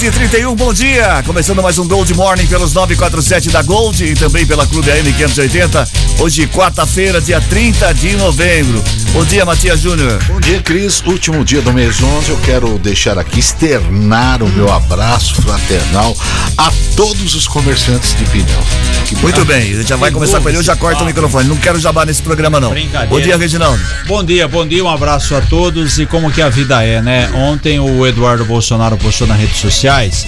Seis e trinta e um, bom dia! Começando mais um Gold Morning pelos 947 da Gold e também pela Clube AM 580. Hoje, quarta-feira, dia 30 de novembro. Bom dia, Matias Júnior. Bom dia, Cris. Último dia do mês 11. Eu quero deixar aqui, externar o meu abraço fraternal a todos os comerciantes de pneus. Que Muito bem, a gente já vai começar com ele. Eu já corto o microfone. Não quero jabá nesse programa, não. Bom dia, Reginaldo. Bom dia, bom dia, um abraço a todos e como que a vida é, né? Ontem o Eduardo Bolsonaro postou nas sociais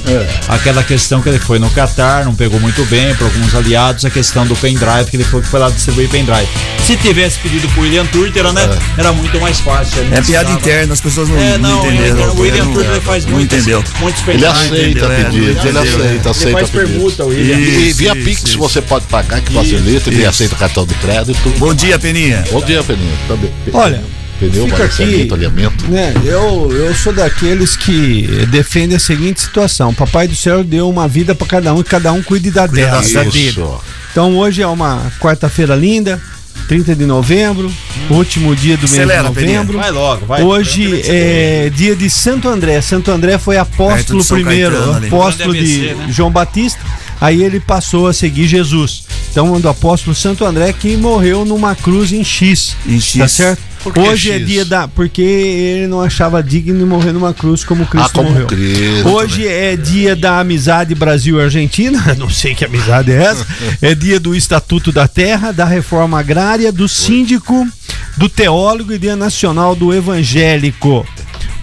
aquela questão que ele foi no Catar, não pegou muito bem para alguns aliados, a questão do pendrive, que ele foi que foi lá distribuir pendrive. Se tivesse pedido pro William Turter, né? Era muito mais fácil. É piada interna, as pessoas não, É, não não, entenderam. o William Não- Turter faz não muitos, entendeu. muitos Ele aceita entendeu, é, pedidos, ele entendeu. aceita, Ele aceita faz permuta, William. E Isso, via isso, Pix isso. você pode pagar, que facilita, ele aceita cartão de crédito. Bom dia, Peninha. Bom dia, Peninha. Também. Olha, Pneu, fica aqui, balanceamento, alinhamento. né? Eu, eu sou daqueles que defendem a seguinte situação: o Papai do Céu deu uma vida para cada um e cada um cuide da Cuida dela. da dele. Então hoje é uma quarta-feira linda, 30 de novembro, último dia do mês Acelera, de novembro. Vai logo, vai. Hoje é dia de Santo André. Santo André foi apóstolo primeiro, Caetano apóstolo de ABC, né? João Batista. Aí ele passou a seguir Jesus. Então, do apóstolo Santo André que morreu numa cruz em X. Em X. Tá certo? Por que Hoje é X? dia da. Porque ele não achava digno de morrer numa cruz como Cristo Ah, como morreu. Cristo. Hoje é dia da amizade Brasil e Argentina. Não sei que amizade é essa. É dia do Estatuto da Terra, da Reforma Agrária, do Síndico, do Teólogo e dia nacional do Evangélico.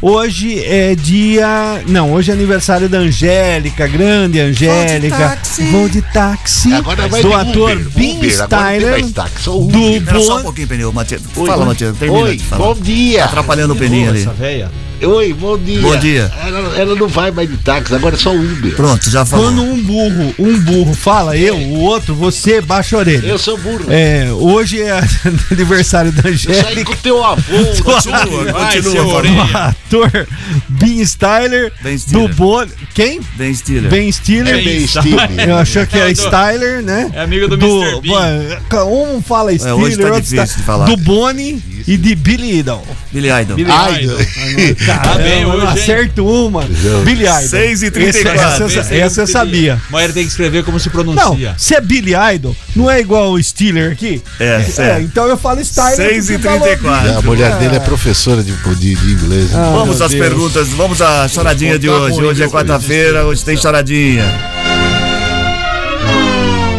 Hoje é dia. Não, hoje é aniversário da Angélica, grande Angélica. Vou de táxi. Agora vai do de ator Uber, tem Styler. táxi, só Uber. Do Espera só um Bon- pouquinho, Pneu. Oi, Fala, bom- Matias. Termina Oi, de falar. bom dia. Atrapalhando o Peninha ali. Essa véia. Oi, bom dia. Bom dia. Ela, ela não vai mais de táxi, agora é só Uber. Pronto, já falou. Quando um burro, um burro fala eu, o outro, você baixa a orelha. Eu sou burro. É, hoje é aniversário da Eu saí Angélica. com o teu avô. Continua, Vai, continua. orelha. O ator Ben Styler, Ben Stiller. do Boni. Quem? Ben Stiller. Ben Stiller. É Isso. estilo. Eu achou que era É do- Styler, né? É amigo do Mr. Bean. Um fala Stiller, hoje tá outro difícil de falar. do Boni e de Billy Idol. Billy Idol. Billy Ai, Idol. Tá bem hoje, hein? acerto uma. Billy Idol. 6 e 34. Essa, eu sabia. Mas ele tem que escrever como se Não, pronuncia. se é Billy Idol, não é igual o Steeler aqui? É, É, então eu falo Styler. 6 e porque falou 34. A mulher dele é professora de, de, de inglês. né? Ah, Vamos às Deus. perguntas, vamos à choradinha de hoje. Hoje é quarta-feira, hoje tem choradinha.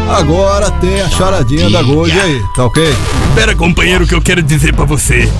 Agora tem a charadinha da Gold aí, tá ok? Espera, companheiro, que eu quero dizer pra você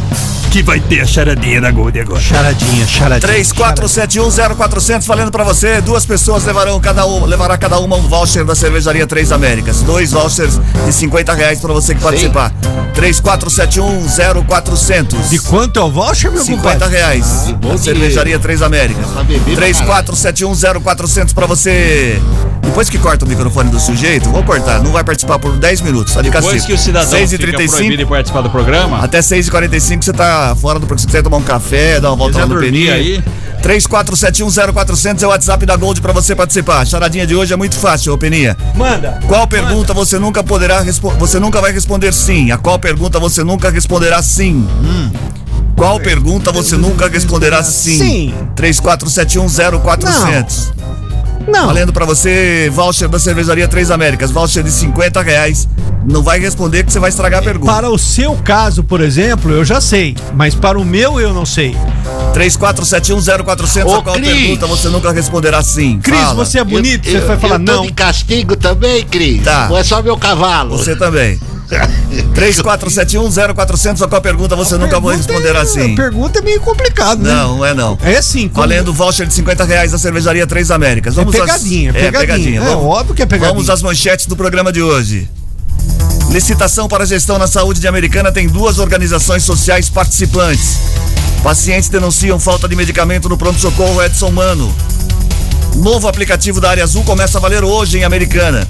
que vai ter a charadinha da Gold agora. Charadinha, charadinha. 34710400 falando pra você, duas pessoas levarão cada uma, levará cada uma um voucher da cervejaria Três Américas. Dois vouchers de 50 reais pra você que participar. 34710400. De quanto é o voucher, meu 50 compadre? reais. bom Da cervejaria Três Américas. Pra beber pra 34710400 pra você. Depois que corta o microfone do sujeito, vou cortar, não vai participar por 10 minutos. Tá de Depois castigo. que o cidadão 6 e fica 35 proibido de participar do programa, até 6h45 você tá fora do porque você quiser tomar um café, dar uma volta lá no Peninha. aí. 34710400 é o WhatsApp da Gold pra você participar. A charadinha de hoje é muito fácil, ô Peninha. Manda. Qual pergunta você nunca poderá responder? Você nunca vai responder sim. A qual pergunta você nunca responderá sim? Qual pergunta você nunca responderá sim? Sim. 34710400. Não. Valendo pra você, voucher da cervejaria Três Américas, voucher de 50 reais. Não vai responder que você vai estragar a pergunta. Para o seu caso, por exemplo, eu já sei. Mas para o meu, eu não sei. 34710400, Ô, a qual Cris. pergunta você nunca responderá sim? Cris, Fala. você é bonito, Eu- você vai eu- falar eu tô não. de castigo também, Cris. Tá. Ou é só meu cavalo? Você também. 34710400, a qual pergunta você nunca vai responder assim? A pergunta é meio complicada, né? Não, não é não. É sim. como- Valendo voucher de 50 reais da cervejaria Três Américas. Vamos É pegadinha, às... é pegadinha. É, Vamos- óbvio que é pegadinha. Vamos às manchetes do programa de hoje. Licitação para gestão na saúde de Americana tem duas organizações sociais participantes. Pacientes denunciam falta de medicamento no pronto-socorro Edson Mano. Novo aplicativo da área azul começa a valer hoje em Americana.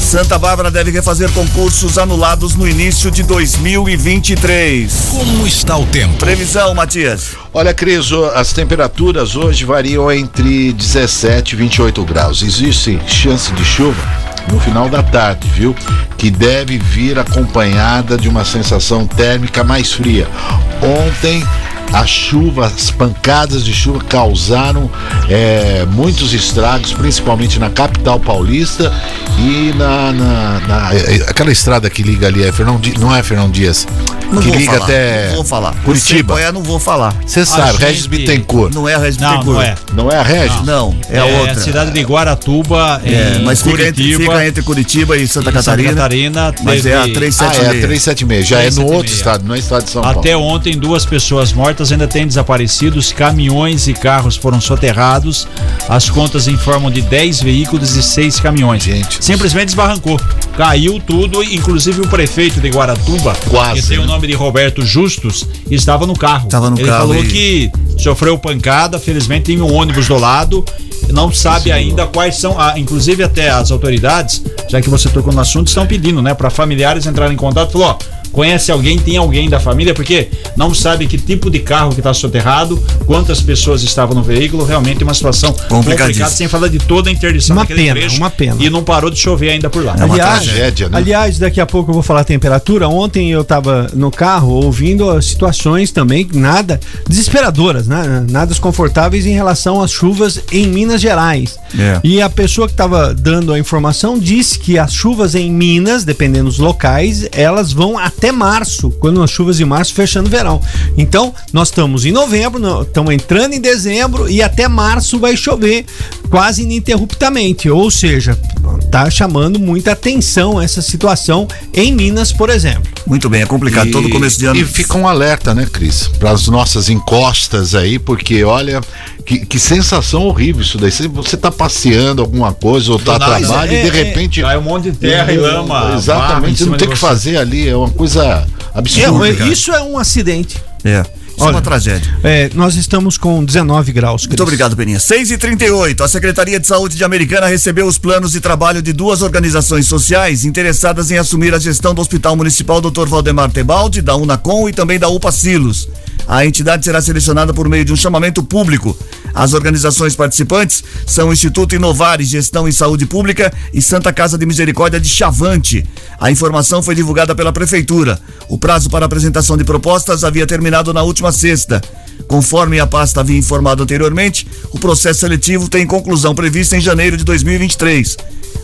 Santa Bárbara deve refazer concursos anulados no início de 2023. Como está o tempo? Previsão, Matias. Olha, Cris, as temperaturas hoje variam entre 17 e 28 graus. Existe chance de chuva no final da tarde, viu? Que deve vir acompanhada de uma sensação térmica mais fria. Ontem. A chuva, as pancadas de chuva causaram é, muitos estragos, principalmente na capital paulista e na, na- na- é, aquela estrada que liga ali, é Fernão não é Fernão Dias, Não que vou liga falar, até não vou falar. Curitiba. Você, é, não vou falar. Você sabe, Regis gente- Bittencourt. Não é a Regis Não, Bittencourt. não é. Não é a Regis? Não, é, a outra. a cidade de Guaratuba, É, em mas fica entre, Curitiba. fica entre Curitiba e Santa em Catarina. Santa Catarina Mas é a teve- Ah, 376. é a 376. Já é no 376. outro estado, não é estado de São Paulo. Até ontem, duas pessoas mortas ainda têm desaparecidos, caminhões e carros foram soterrados. As contas informam de 10 veículos e 6 caminhões. Gente. Simplesmente desbarrancou. Caiu tudo, inclusive o prefeito de Guaratuba, Quase, que tem né? o nome de Roberto Justus, estava no carro. Tava no Ele carro falou e- que sofreu pancada, felizmente tem um ônibus do lado. Não sabe ainda quais são, ah, inclusive até as autoridades, já que você tocou no assunto, estão pedindo, né, para familiares entrarem em contato. Falou, ó, conhece alguém, tem alguém da família, porque não sabe que tipo de carro que está soterrado, quantas pessoas estavam no veículo, realmente é uma situação complicada, sem falar de toda a interdição Uma daquele pena, trecho. uma pena. E não parou de chover ainda por lá. É uma aliás, tragédia, né? aliás, daqui a pouco eu vou falar a temperatura. Ontem eu estava no carro ouvindo as situações também nada desesperadoras, né? nada desconfortáveis em relação às chuvas em Minas Gerais. É. E a pessoa que estava dando a informação disse que as chuvas em Minas, dependendo dos locais, elas vão até março, quando as chuvas de março fechando o verão. Então, nós estamos em novembro, estamos entrando em dezembro e até março vai chover quase ininterruptamente. Ou seja, tá chamando muita atenção essa situação em Minas, por exemplo. Muito bem, é complicado. Todo começo de ano. E fica um alerta, né, Cris? Para as nossas encostas aí, porque olha, que, que sensação horrível isso daí. Você tá passeando alguma coisa ou tá a trabalho é, e de é, repente. Cai um monte de terra e lama. barro em Exatamente, você não tem o que fazer ali, é uma coisa absurda. É, isso é um acidente. É. Isso é Olha, uma tragédia. É, nós estamos com 19 graus. Muito obrigado, Peninha. 6 e 38 A Secretaria de Saúde de Americana recebeu os planos de trabalho de duas organizações sociais interessadas em assumir a gestão do Hospital Municipal Dr. Valdemar Tebaldi, da Unacom e também da UPA Silos. A entidade será selecionada por meio de um chamamento público. As organizações participantes são o Instituto Inovar e Gestão em Saúde Pública e Santa Casa de Misericórdia de Chavante. A informação foi divulgada pela Prefeitura. O prazo para apresentação de propostas havia terminado na última sexta. Conforme a pasta havia informado anteriormente, o processo seletivo tem conclusão prevista em janeiro de 2023.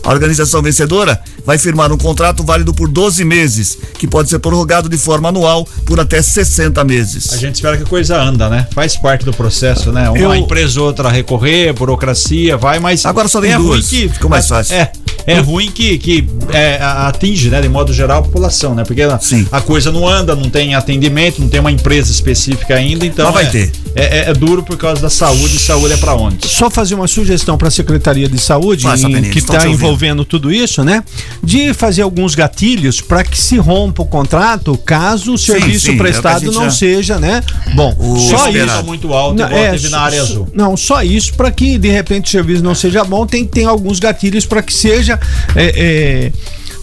A organização vencedora vai firmar um contrato válido por 12 meses, que pode ser prorrogado de forma anual por até 60 meses. A gente espera que a coisa anda, né? Faz parte do processo, né? Uma Eu- empresa ou outra recorrer, burocracia, vai, mas. Agora só tem é duas, que. ficou mais fácil. É. É ruim que, que é, a- atinge, né, de modo geral, a população, né? Porque a, Sim. a coisa não anda, não tem atendimento, não tem uma empresa específica ainda, então. Mas vai é, ter. É, é- é duro por causa da saúde, e saúde é pra onde? Só fazer uma sugestão para a Secretaria de Saúde, em- Benito, que está ouvindo. envolvendo tudo isso, né? De fazer alguns gatilhos para que se rompa o contrato caso o serviço sim, é que a prestado não já- seja, né? Bom, O só esperado. isso. Tá muito alto, Não, é, teve na área só- azul. Não, só isso para que de repente o serviço não seja bom, tem tem alguns gatilhos para que seja ella. Eh, eh,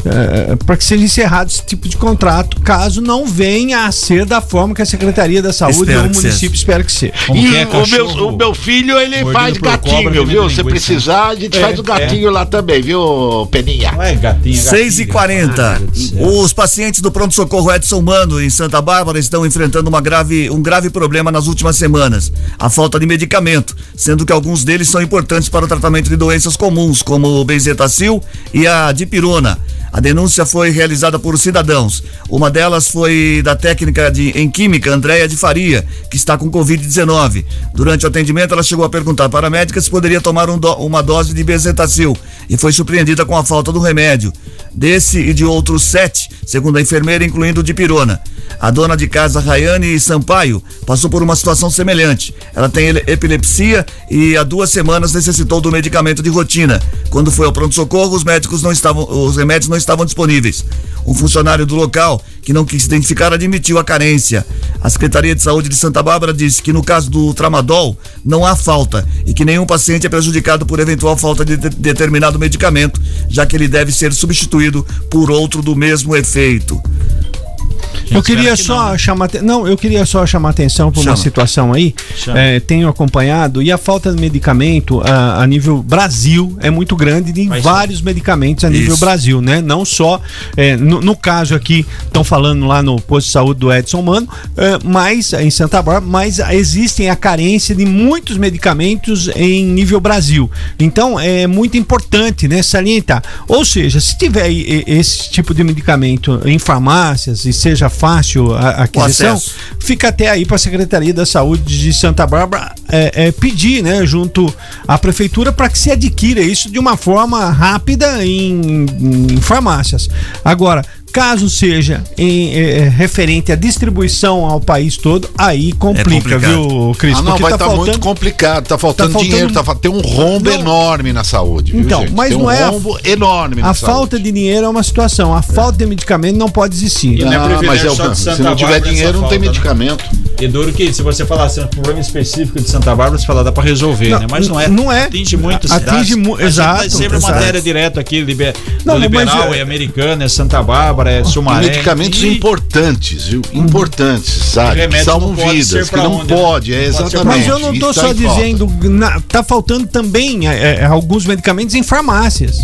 é, para que seja encerrado esse tipo de contrato, caso não venha a ser da forma que a Secretaria da Saúde ou o município espera que seja. Como E que é o, meu, o meu filho, ele faz cobra, gatinho, vem viu? Se precisar, a gente É, faz o gatinho lá também, viu, Peninha? Não é gatinha, gatinha. 6 e 40 Ai, meu Deus do céu. Os pacientes do pronto-socorro Edson Mano, em Santa Bárbara, estão enfrentando uma grave, um grave problema nas últimas semanas: a falta de medicamento, sendo que alguns deles são importantes para o tratamento de doenças comuns, como o benzetacil e a dipirona. A denúncia foi realizada por cidadãos. Uma delas foi da técnica de, em química, Andréia de Faria, que está com Covid-19. Durante o atendimento, ela chegou a perguntar para a médica se poderia tomar um do, uma dose de bezetacil e foi surpreendida com a falta do remédio. Desse e de outros sete, segundo a enfermeira, incluindo o de pirona. A dona de casa, Rayane Sampaio, passou por uma situação semelhante. Ela tem epilepsia e há duas semanas necessitou do medicamento de rotina. Quando foi ao pronto-socorro, os médicos não estavam, os remédios não estavam disponíveis. Um funcionário do local, que não quis identificar, admitiu a carência. A Secretaria de Saúde de Santa Bárbara disse que no caso do tramadol não há falta e que nenhum paciente é prejudicado por eventual falta de determinado medicamento, já que ele deve ser substituído por outro do mesmo efeito. Eu queria que só não, né? chamar não, eu queria só chamar atenção para uma situação aí. É, tenho acompanhado e a falta de medicamento a, a nível Brasil é muito grande em vários sim. medicamentos a nível Isso. Brasil, né? Não só é, no, no, caso aqui estão falando lá no posto de saúde do Edson Mano, é, mas em Santa Bárbara, mas existem a carência de muitos medicamentos em nível Brasil. Então é muito importante, né, salientar. Ou seja, se tiver esse tipo de medicamento em farmácias e seja fácil a aquisição, fica até aí para a Secretaria da Saúde de Santa Bárbara é, é, pedir, né, junto à prefeitura, para que se adquira isso de uma forma rápida em, em farmácias. Agora, Caso seja em, é, referente à distribuição ao país todo, aí complica, é viu, Cris? Ah, não, vai estar tá faltando... muito complicado. Tá faltando, tá faltando... dinheiro, tá, tem um rombo não. enorme na saúde. Então, viu, mas tem não um é. rombo a... enorme na A saúde. falta de dinheiro é uma situação. A falta de medicamento não pode existir. E não, é mas é, se não tiver dinheiro, não tem né? medicamento. Né? E duro que se você falar assim, um problema específico de Santa Bárbara, você fala, dá para resolver, não, né? Mas não é. Não é. Atinge muito Atinge mu exato. sempre exato. matéria direta aqui, liber, não, liberal, mas, é americana, é Santa Bárbara, é Sumaré medicamentos e... importantes, viu? Importantes, sabe? Que salvam vidas, que não onde, pode, é exatamente. Mas eu não tô só dizendo, na, tá faltando também é, é, alguns medicamentos em farmácias.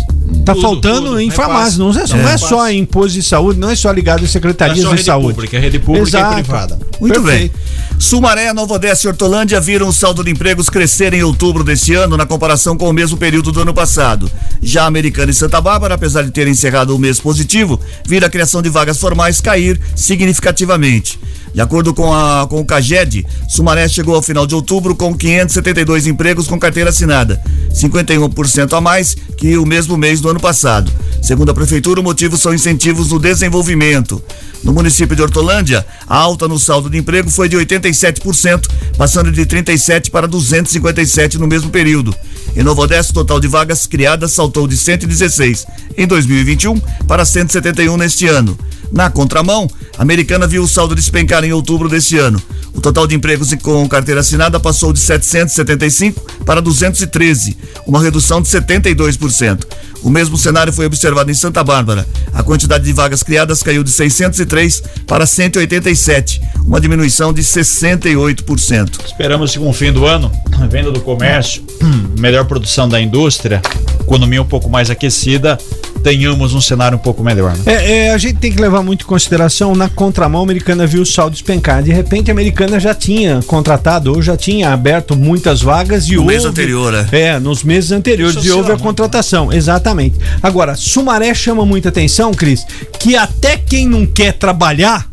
Tá tudo, faltando tudo, em farmácias, não é, não é, só em postos de saúde, não é só ligado em secretarias é de saúde. Pública, é rede pública Exato. e privada. Muito Perfeito. bem. Sumaré, Nova Odessa e Hortolândia viram o saldo de empregos crescer em outubro deste ano na comparação com o mesmo período do ano passado. Já Americana e Santa Bárbara, apesar de terem encerrado o mês positivo, viram a criação de vagas formais cair significativamente. De acordo com, a, com o CAGED, Sumaré chegou ao final de outubro com 572 empregos com carteira assinada, 51% a mais que o mesmo mês do ano passado. Segundo a Prefeitura, o motivo são incentivos no desenvolvimento. No município de Hortolândia, a alta no saldo de emprego foi de 87%, passando de 37 para 257 no mesmo período. Em Novo Odessa, o total de vagas criadas saltou de 116 em 2021 para 171 neste ano. Na contramão, a americana viu o saldo despencar em outubro deste ano. O total de empregos com carteira assinada passou de 775 para 213, uma redução de 72%. O mesmo cenário foi observado em Santa Bárbara. A quantidade de vagas criadas caiu de 603 para 187, uma diminuição de 68%. Esperamos que com o fim do ano, venda do comércio, melhor produção da indústria, economia um pouco mais aquecida, tenhamos um cenário um pouco melhor. Né? É, é, a gente tem que levar muito em consideração, na contramão, a americana viu o saldo despencar. De repente, a americana já tinha contratado ou já tinha aberto muitas vagas e no houve, mês anterior, né? É, nos meses anteriores e houve a contratação. Exatamente. Agora, Sumaré chama muita atenção, Cris, que até quem não quer trabalhar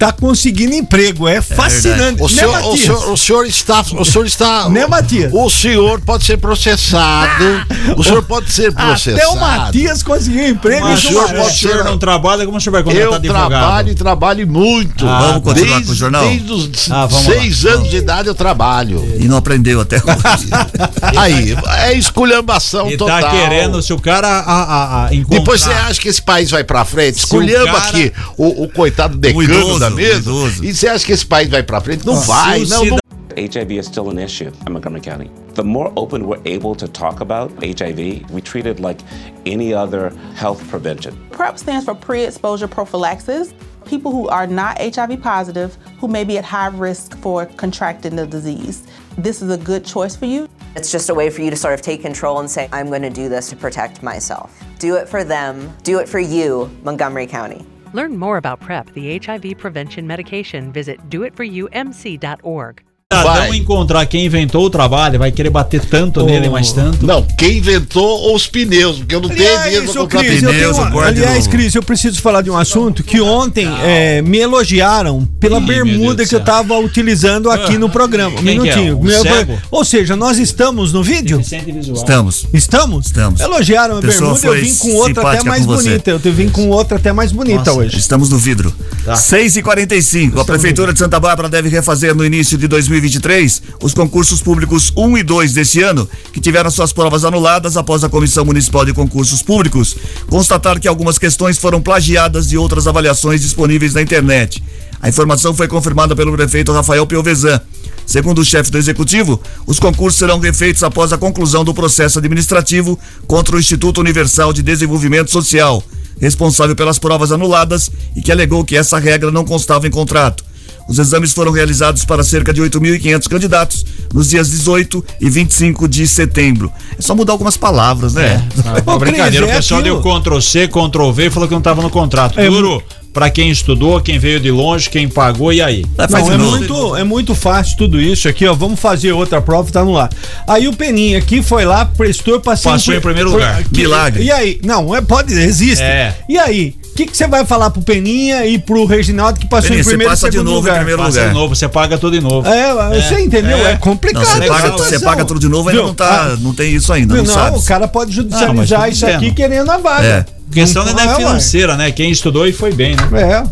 tá conseguindo emprego. É fascinante. É o, né, senhor, o, senhor, o, senhor, está. O senhor está. Né, Matias? O senhor pode ser processado. o senhor pode ser processado. Até o Matias conseguiu emprego. Mas o senhor pode ser. O não trabalha, como o senhor vai contratar Eu trabalho e trabalho muito. Ah, vamos continuar desde, com o jornal? Desde os ah, seis lá. anos de idade eu trabalho. E não aprendeu até hoje. Aí, é esculhambação e tá total. tá querendo, se o cara a, a, a encontrar... Depois você acha que esse país vai pra frente? Esculhamba cara... aqui o, o coitado decano da mesa. E você acha que esse país vai para frente? Não ah, vai, não, não. HIV is still an issue in Montgomery County. The more open we're able to talk about HIV, we treat it like any other health prevention. PrEP stands for pre exposure prophylaxis. People who are not HIV positive, who may be at high risk for contracting the disease. This is a good choice for you. It's just a way for you to sort of take control and say, I'm going to do this to protect myself. Do it for them, do it for you, Montgomery County. Learn more about PrEP, the HIV prevention medication. Visit doitforyoumc.org. cidadão vai. encontrar quem inventou o trabalho, vai querer bater tanto nele, mais tanto. Não, quem inventou os pneus, porque eu não tenho dinheiro pra comprar Cris, eu pneus. tenho uma- aliás, Cris, eu preciso falar de um assunto que ontem é, me elogiaram pela Ih, bermuda que eu tava utilizando aqui no programa. Um Quem que é? minutinho. Um Meu- ou seja, nós estamos no vídeo? Estamos. Estamos? Estamos. Elogiaram a bermuda, eu vim com outra até mais bonita. Eu vim com outra até mais bonita hoje. Estamos no vidro. Tá. 6 e 45 A Prefeitura de Santa Bárbara deve refazer no início de 2023 os concursos públicos 1 e 2 deste ano, que tiveram suas provas anuladas após a Comissão Municipal de Concursos Públicos constatar que algumas questões foram plagiadas de outras avaliações disponíveis na internet. A informação foi confirmada pelo prefeito Rafael Piovesan. Segundo o chefe do executivo, os concursos serão refeitos após a conclusão do processo administrativo contra o Instituto Universal de Desenvolvimento Social, responsável pelas provas anuladas e que alegou que essa regra não constava em contrato. Os exames foram realizados para cerca de 8.500 candidatos nos dias 18 e 25 de setembro. É só mudar algumas palavras, né? Uma brincadeira, Cris, o é pessoal aquilo- deu Ctrl C, Ctrl V e falou que não tava no contrato. É Duro pra quem estudou, quem veio de longe, quem pagou, e aí? Não, é muito, é muito fácil tudo isso aqui, ó. Vamos fazer outra prova, tá no ar. Aí o Peninha aqui foi lá, prestou, passou Passou em primeiro lugar. que- Milagre. E aí? Não, é, pode, existe. É. E aí? O que que você vai falar pro Peninha e pro Reginaldo que passou Peninha, em você primeiro e passa de novo em lugar? primeiro Passa lugar. de novo, você paga tudo de novo. É, você entendeu? É, é. complicado. Não, você paga, você paga tudo de novo, ainda não tá, Ah, não tem isso ainda, não, não, sabe. o cara pode Não, judicializar mas tô isso aqui querendo a vaga. É. A questão não é ué. financeira, né? Quem estudou e foi bem, né? É.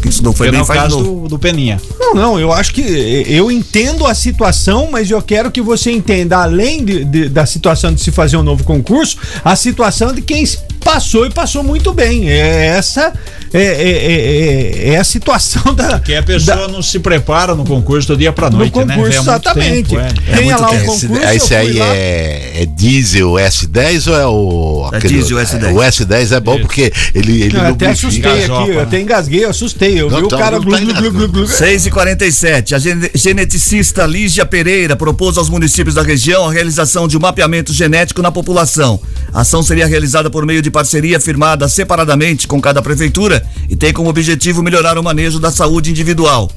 Quem estudou foi Foi bem, no faz de caso do, do Peninha. Não, não, eu acho que eu entendo a situação, mas eu quero que você entenda, além de- de- da situação de se fazer um novo concurso, a situação de quem passou e passou muito bem. É essa é, é- é- é- é a situação da. Porque a pessoa não se prepara no concurso do dia pra noite, no né? concurso, muito exatamente. tempo, é. Tenha lá o concurso. esse eu aí lá. é, é diesel S10 ou é o. É aquele- diesel S10. O S10 é bom porque ele, ele Eu até assustei gasopa, aqui, eu né? até engasguei, eu assustei. Eu Não, vi o tá, cara glu, glu. 6 e 47 A gene- geneticista Lígia Pereira propôs aos municípios da região a realização de um mapeamento genético na população. A ação seria realizada por meio de parceria firmada separadamente com cada prefeitura e tem como objetivo melhorar o manejo da saúde individual.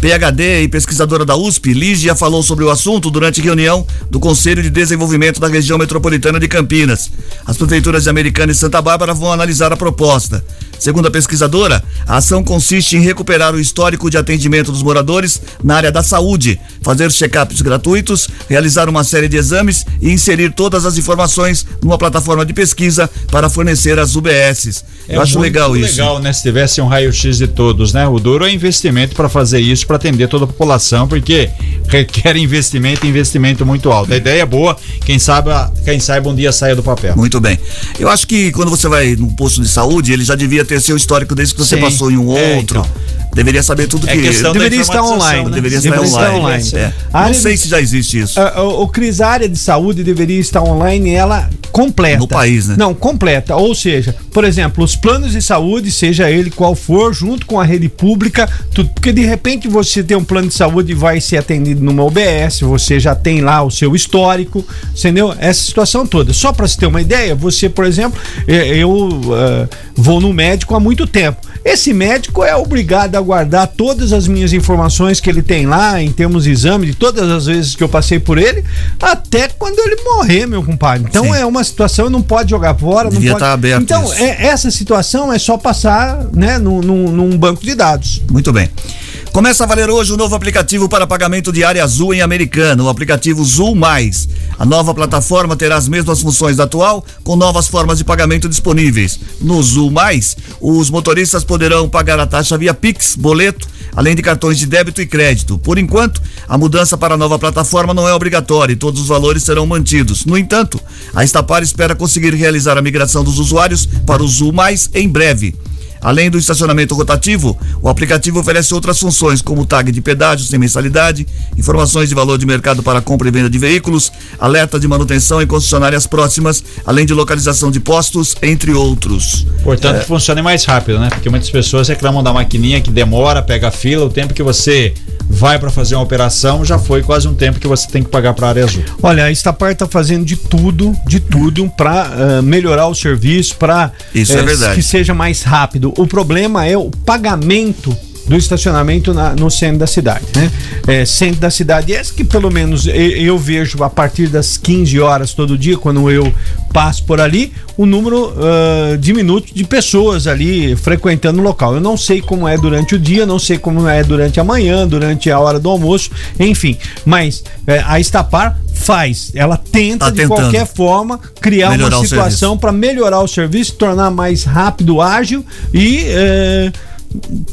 PhD e pesquisadora da USP, Lígia falou sobre o assunto durante reunião do Conselho de Desenvolvimento da Região Metropolitana de Campinas. As prefeituras de Americana e Santa Bárbara vão analisar a proposta. Segundo a pesquisadora, a ação consiste em recuperar o histórico de atendimento dos moradores na área da saúde, fazer check-ups gratuitos, realizar uma série de exames e inserir todas as informações numa plataforma de pesquisa para fornecer às UBSs. Eu acho muito legal isso. legal, né? Se tivesse um raio-x de todos, né? O duro é investimento para fazer isso, para atender toda a população, porque requer investimento e investimento muito alto. A ideia é boa, quem sabe, quem saiba um dia saia do papel. Muito bem. Eu acho que quando você vai num posto de saúde, ele já devia ter seu histórico desde que você Sim. passou em um É, outro. então. Deveria saber tudo É que. Deveria estar online. né? Deveria estar Deveria estar online. online. É. Não sei de- se já existe isso. Ah, o, o Cris, a área de saúde deveria estar online, ela completa. No país, né? Não, completa. Ou seja, por exemplo, os planos de saúde, seja ele qual for, junto com a rede pública, tudo. Porque de repente você tem um plano de saúde e vai ser atendido numa UBS, você já tem lá o seu histórico, entendeu? Essa situação toda. Só para você ter uma ideia, você, por exemplo, eh, eu ah, vou no médico há muito tempo. Esse médico é obrigado a guardar todas as minhas informações que ele tem lá, em termos de exame, de todas as vezes que eu passei por ele, até quando ele morrer, meu compadre. Então Sim. é uma situação, não pode jogar fora, Devia não pode. tá aberto então, é- essa situação é só passar né, num, num- num banco de dados. Muito bem. Começa a valer hoje o novo aplicativo para pagamento de área azul em Americana, o aplicativo Zul Mais. A nova plataforma terá as mesmas funções da atual, com novas formas de pagamento disponíveis. No Zul Mais, os motoristas poderão pagar a taxa via Pix, boleto, além de cartões de débito e crédito. Por enquanto, a mudança para a nova plataforma não é obrigatória e todos os valores serão mantidos. No entanto, a Estapar espera conseguir realizar a migração dos usuários para o Zul Mais em breve. Além do estacionamento rotativo, o aplicativo oferece outras funções, como tag de pedágio sem mensalidade, informações de valor de mercado para compra e venda de veículos, alerta de manutenção em concessionárias próximas, além de localização de postos, entre outros. Portanto, funcione mais rápido, né? Porque muitas pessoas reclamam da maquininha que demora, pega a fila, o tempo que você vai para fazer uma operação já foi quase um tempo que você tem que pagar para a área azul. Olha, a Estapar está fazendo de tudo, de tudo para melhorar o serviço, para Isso é verdade. que seja mais rápido. O problema é o pagamento do estacionamento na- no centro da cidade, né? É, centro da cidade, esse que pelo menos eu, eu vejo a partir das 15 horas todo dia, quando eu passo por ali, o número ah, diminuto de pessoas ali frequentando o local. Eu não sei como é durante o dia, não sei como é durante a manhã, durante a hora do almoço, enfim. Mas é, a Estapar faz, ela tenta Tá de qualquer forma criar Melhorar uma situação para melhorar o serviço, tornar mais rápido, ágil e é,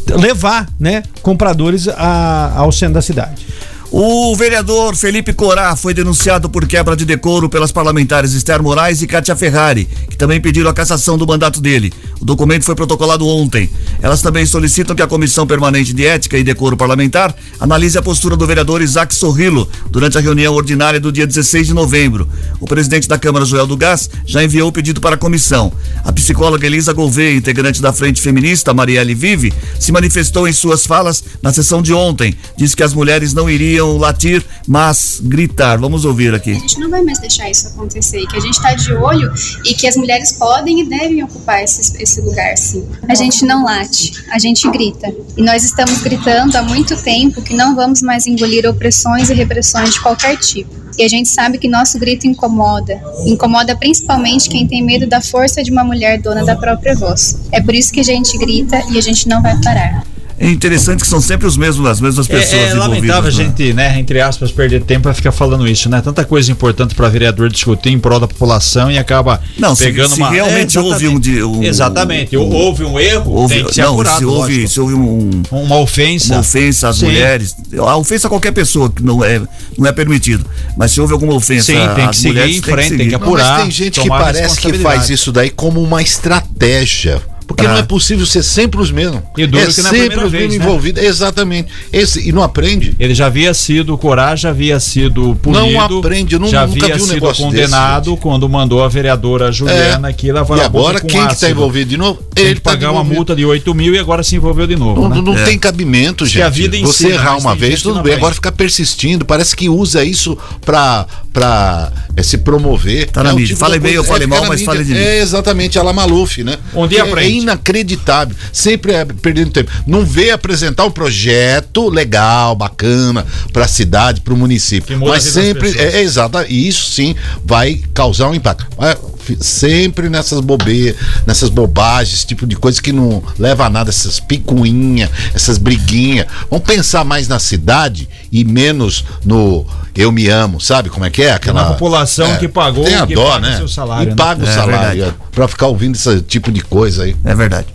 levar, né, compradores a- ao centro da cidade. O vereador Felipe Corá foi denunciado por quebra de decoro pelas parlamentares Esther Moraes e Kátia Ferrari, que também pediram a cassação do mandato dele. O documento foi protocolado ontem. Elas também solicitam que a Comissão Permanente de Ética e Decoro Parlamentar analise a postura do vereador Isaac Sorrilo durante a reunião ordinária do dia 16 de novembro. O presidente da Câmara, Joel do Gás, já enviou o pedido para a comissão. A psicóloga Elisa Gouveia, integrante da Frente Feminista, Marielle Vive, se manifestou em suas falas na sessão de ontem. Disse que as mulheres não iriam latir, mas gritar. Vamos ouvir aqui. A gente não vai mais deixar isso acontecer, que a gente está de olho e que as mulheres podem e devem ocupar esse, esse lugar, sim. A gente não late, a gente grita. E nós estamos gritando há muito tempo que não vamos mais engolir opressões e repressões de qualquer tipo. E a gente sabe que nosso grito incomoda. Incomoda principalmente quem tem medo da força de uma mulher dona da própria voz. É por isso que a gente grita e a gente não vai parar. É interessante que são sempre os mesmos, as mesmas pessoas É, é lamentável a né? gente, né, entre aspas, perder tempo pra ficar falando isso, né? Tanta coisa importante para vereador discutir em prol da população e acaba Não, se- pegando se uma. realmente É, houve um de- um- exatamente, um- houve um erro, Houve- tem que ser não, apurado. se houve, lógico. se houve um, uma ofensa, uma ofensa às Sim. mulheres, a ofensa a qualquer pessoa que não é, não é permitido. Mas se houve alguma ofensa Sim, tem que às seguir mulheres, em frente, tem que Não, mas tem gente que parece que faz isso daí como uma estratégia. Porque Ah. não é possível ser sempre os mesmos. E duro é que não é a sempre os mesmos né? envolvidos. Exatamente. Esse, e não aprende. Ele já havia sido, Coragem já havia sido punido. Não aprende, eu não- já nunca havia vi um sido condenado quando mandou a vereadora Juliana É. aqui lavar E a boca agora com quem que tá ácido. envolvido de novo? Tem Ele que tá pagar uma multa de 8 mil e agora se envolveu de novo. Não, né? não É. tem cabimento, gente. que a vida Você ensina, errar uma vez, tudo bem. aprende. Agora ficar persistindo. Parece que usa isso pra, pra é, se promover. Tá na É mídia. tipo Fale da bem coisa- ou fale é, mal, na mas fale mídia. de mim. É exatamente, a la Maluf, né? Um dia é, aprende. É inacreditável. Sempre é perdendo tempo. Não vê apresentar um projeto legal, bacana pra cidade, pro município. muda a Mas sempre é, é exato. E isso sim vai causar um impacto. Mas, fi- sempre nessas bobeiras, nessas bobagens, tipo de coisa que não leva a nada, essas picuinhas, essas briguinhas. Vamos pensar mais na cidade e menos no eu me amo, sabe como é que é? Aquela Na população que pagou, tem a que dó, né? seu salário, e né? paga o É salário é, pra ficar ouvindo esse tipo de coisa aí. É verdade.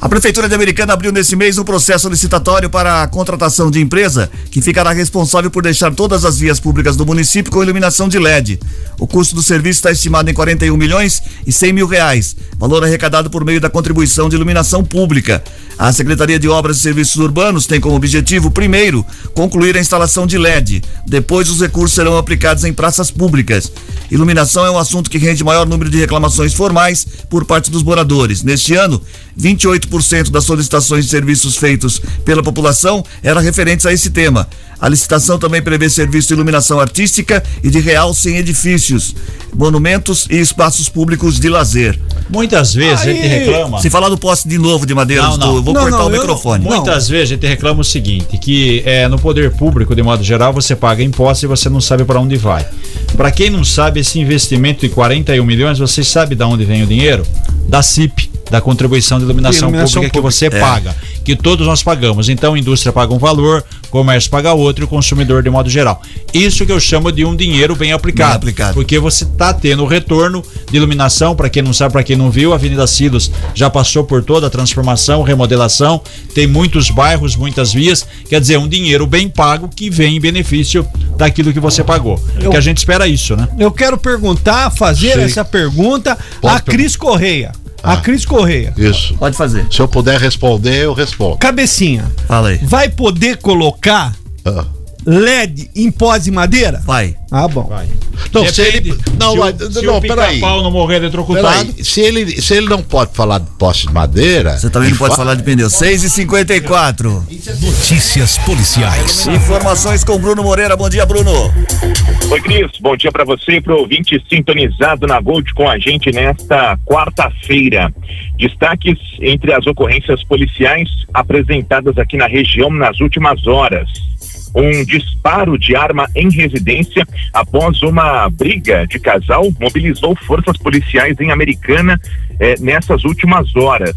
A Prefeitura de Americana abriu nesse mês um processo licitatório para a contratação de empresa que ficará responsável por deixar todas as vias públicas do município com iluminação de LED. O custo do serviço está estimado em 41 milhões e 100 mil reais, valor arrecadado por meio da contribuição de iluminação pública. A Secretaria de Obras e Serviços Urbanos tem como objetivo, primeiro, concluir a instalação de LED. Depois, os recursos serão aplicados em praças públicas. Iluminação é um assunto que rende maior número de reclamações formais por parte dos moradores. Neste ano, 28% das solicitações de serviços feitos pela população eram referentes a esse tema. A licitação também prevê serviço de iluminação artística e de realce em edifícios, monumentos e espaços públicos de lazer. Muitas vezes a gente reclama. Se falar do poste de novo de madeira, Não, não. do- vou Não, cortar não, o microfone. Muitas vezes a gente reclama o seguinte, que é, no poder público, de modo geral, você paga imposto e você não sabe para onde vai. Para quem não sabe, esse investimento de 41 milhões, você sabe de onde vem o dinheiro? Da CIP, da contribuição de iluminação, Iluminação pública que pública. você É. paga, que todos nós pagamos. Então a indústria paga um valor, o comércio paga outro e o consumidor de modo geral. Isso que eu chamo de um dinheiro bem aplicado. Bem aplicado. Porque você está tendo o retorno de iluminação, para quem não sabe, para quem não viu, a Avenida Silos já passou por toda a transformação, remodelação, tem muitos bairros, muitas vias, quer dizer, um dinheiro bem pago que vem em benefício daquilo que você pagou. Eu- Que a gente espera isso, né? Eu quero perguntar, fazer Sei. essa pergunta Pode a Cris Correia. A Ah. Cris Correia. Isso. Pode fazer. Se eu puder responder, eu respondo. Cabecinha. Fala aí. Vai poder colocar Ah. LED em pós de madeira? Vai. Ah, bom. Vai. Não, se ele. Não, se o, se não, o peraí. pica-pau não morrer eletrocutado. Peraí, se ele, se ele não pode falar de poste de madeira. Você também não pode falar de pneu. 6 e 54 Notícias policiais. Informações com Bruno Moreira. Bom dia, Bruno. Oi, Cris. Bom dia para você e para o ouvinte sintonizado na Gold com a gente nesta quarta-feira. Destaques entre as ocorrências policiais apresentadas aqui na região nas últimas horas. Um disparo de arma em residência após uma briga de casal mobilizou forças policiais em Americana eh, nessas últimas horas.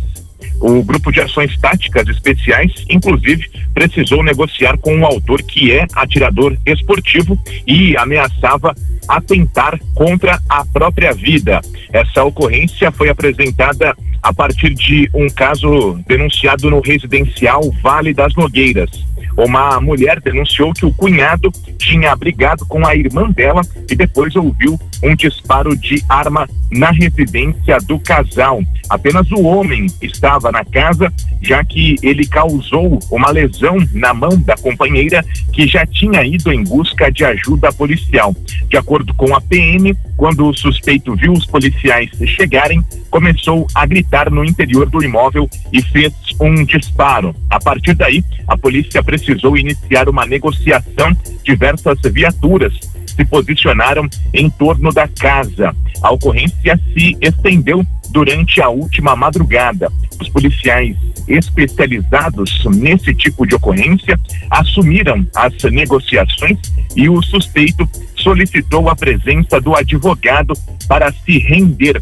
O grupo de ações táticas especiais, inclusive, precisou negociar com o autor, que é atirador esportivo e ameaçava atentar contra a própria vida. Essa ocorrência foi apresentada a partir de um caso denunciado no residencial Vale das Nogueiras. Uma mulher denunciou que o cunhado tinha brigado com a irmã dela e depois ouviu um disparo de arma na residência do casal. Apenas o homem estava na casa, já que ele causou uma lesão na mão da companheira que já tinha ido em busca de ajuda policial. De acordo com a PM, quando o suspeito viu os policiais chegarem, começou a gritar no interior do imóvel e fez um disparo. A partir daí, a polícia precisou iniciar uma negociação. Diversas viaturas se posicionaram em torno da casa. A ocorrência se estendeu durante a última madrugada. Os policiais especializados nesse tipo de ocorrência assumiram as negociações e o suspeito solicitou a presença do advogado para se render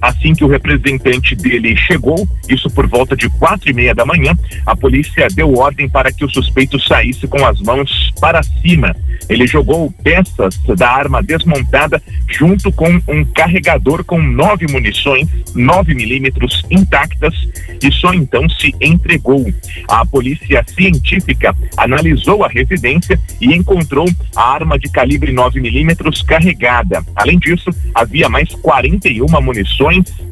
Assim que o representante dele chegou, isso por volta de quatro e meia da manhã, a polícia deu ordem para que o suspeito saísse com as mãos para cima. Ele jogou peças da arma desmontada junto com um carregador com nove munições, 9 milímetros intactas, e só então se entregou. A polícia científica analisou a residência e encontrou a arma de calibre 9 milímetros carregada. Além disso, havia mais 41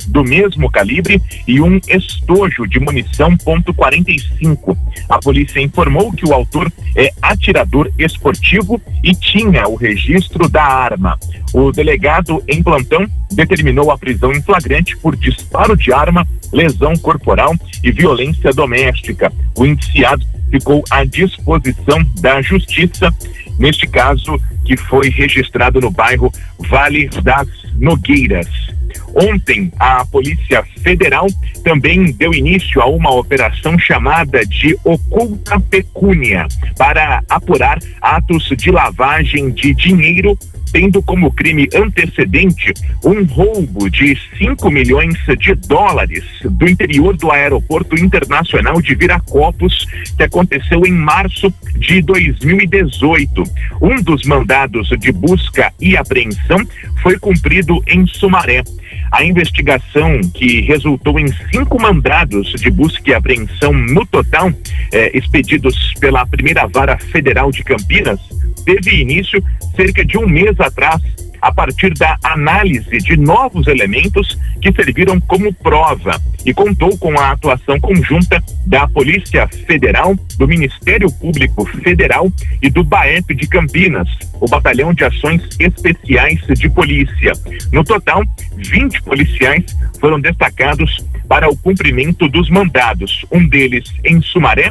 do mesmo calibre e um estojo de munição .45. A polícia informou que o autor é atirador esportivo e tinha o registro da arma. O delegado em plantão determinou a prisão em flagrante por disparo de arma, lesão corporal e violência doméstica. O indiciado ficou à disposição da justiça, neste caso que foi registrado no bairro Vale das Nogueiras. Ontem, a Polícia Federal também deu início a uma operação chamada de Oculta Pecúnia para apurar atos de lavagem de dinheiro tendo como crime antecedente um roubo de 5 milhões de dólares do interior do Aeroporto Internacional de Viracopos, que aconteceu em março de 2018. Um dos mandados de busca e apreensão foi cumprido em Sumaré. A investigação, que resultou em cinco mandados de busca e apreensão no total, eh, expedidos pela primeira vara federal de Campinas, teve início cerca de um mês atrás, a partir da análise de novos elementos que serviram como prova e contou com a atuação conjunta da Polícia Federal, do Ministério Público Federal e do BAEP de Campinas, o Batalhão de Ações Especiais de Polícia. No total, 20 policiais foram destacados para o cumprimento dos mandados, um deles em Sumaré,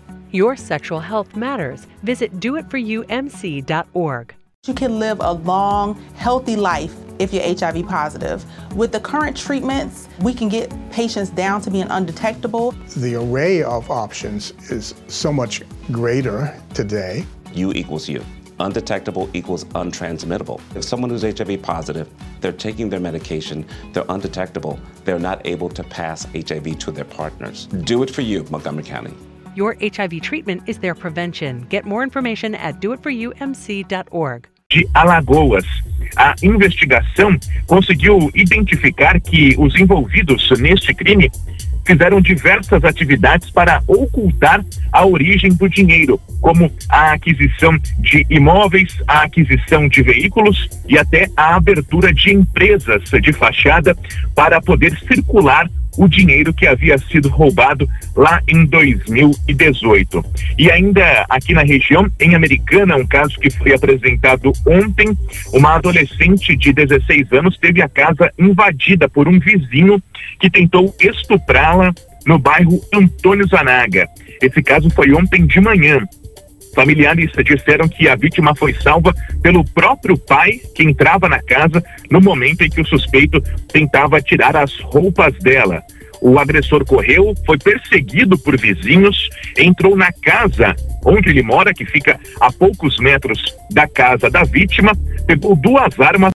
Your sexual health matters. Visit doitforyoumc.org. You can live a long, healthy life if you're HIV positive. With the current treatments, we can get patients down to being undetectable. The array of options is so much greater today. You equals you. Undetectable equals untransmittable. If someone who's HIV positive, they're taking their medication, they're undetectable, they're not able to pass HIV to their partners. Do it for you, Montgomery County. Your HIV treatment is their prevention. Get more information at doitforyoumc.org. de Alagoas. A investigação conseguiu identificar que os envolvidos neste crime fizeram diversas atividades para ocultar a origem do dinheiro, como a aquisição de imóveis, a aquisição de veículos e até a abertura de empresas de fachada para poder circular o dinheiro que havia sido roubado lá em 2018. E ainda aqui na região, em Americana, um caso que foi apresentado ontem, uma adolescente de 16 anos teve a casa invadida por um vizinho que tentou estuprá-la no bairro Antônio Zanaga. Esse caso foi ontem de manhã. Familiares disseram que a vítima foi salva pelo próprio pai que entrava na casa no momento em que o suspeito tentava tirar as roupas dela. O agressor correu, foi perseguido por vizinhos, entrou na casa onde ele mora, que fica a poucos metros da casa da vítima, pegou duas armas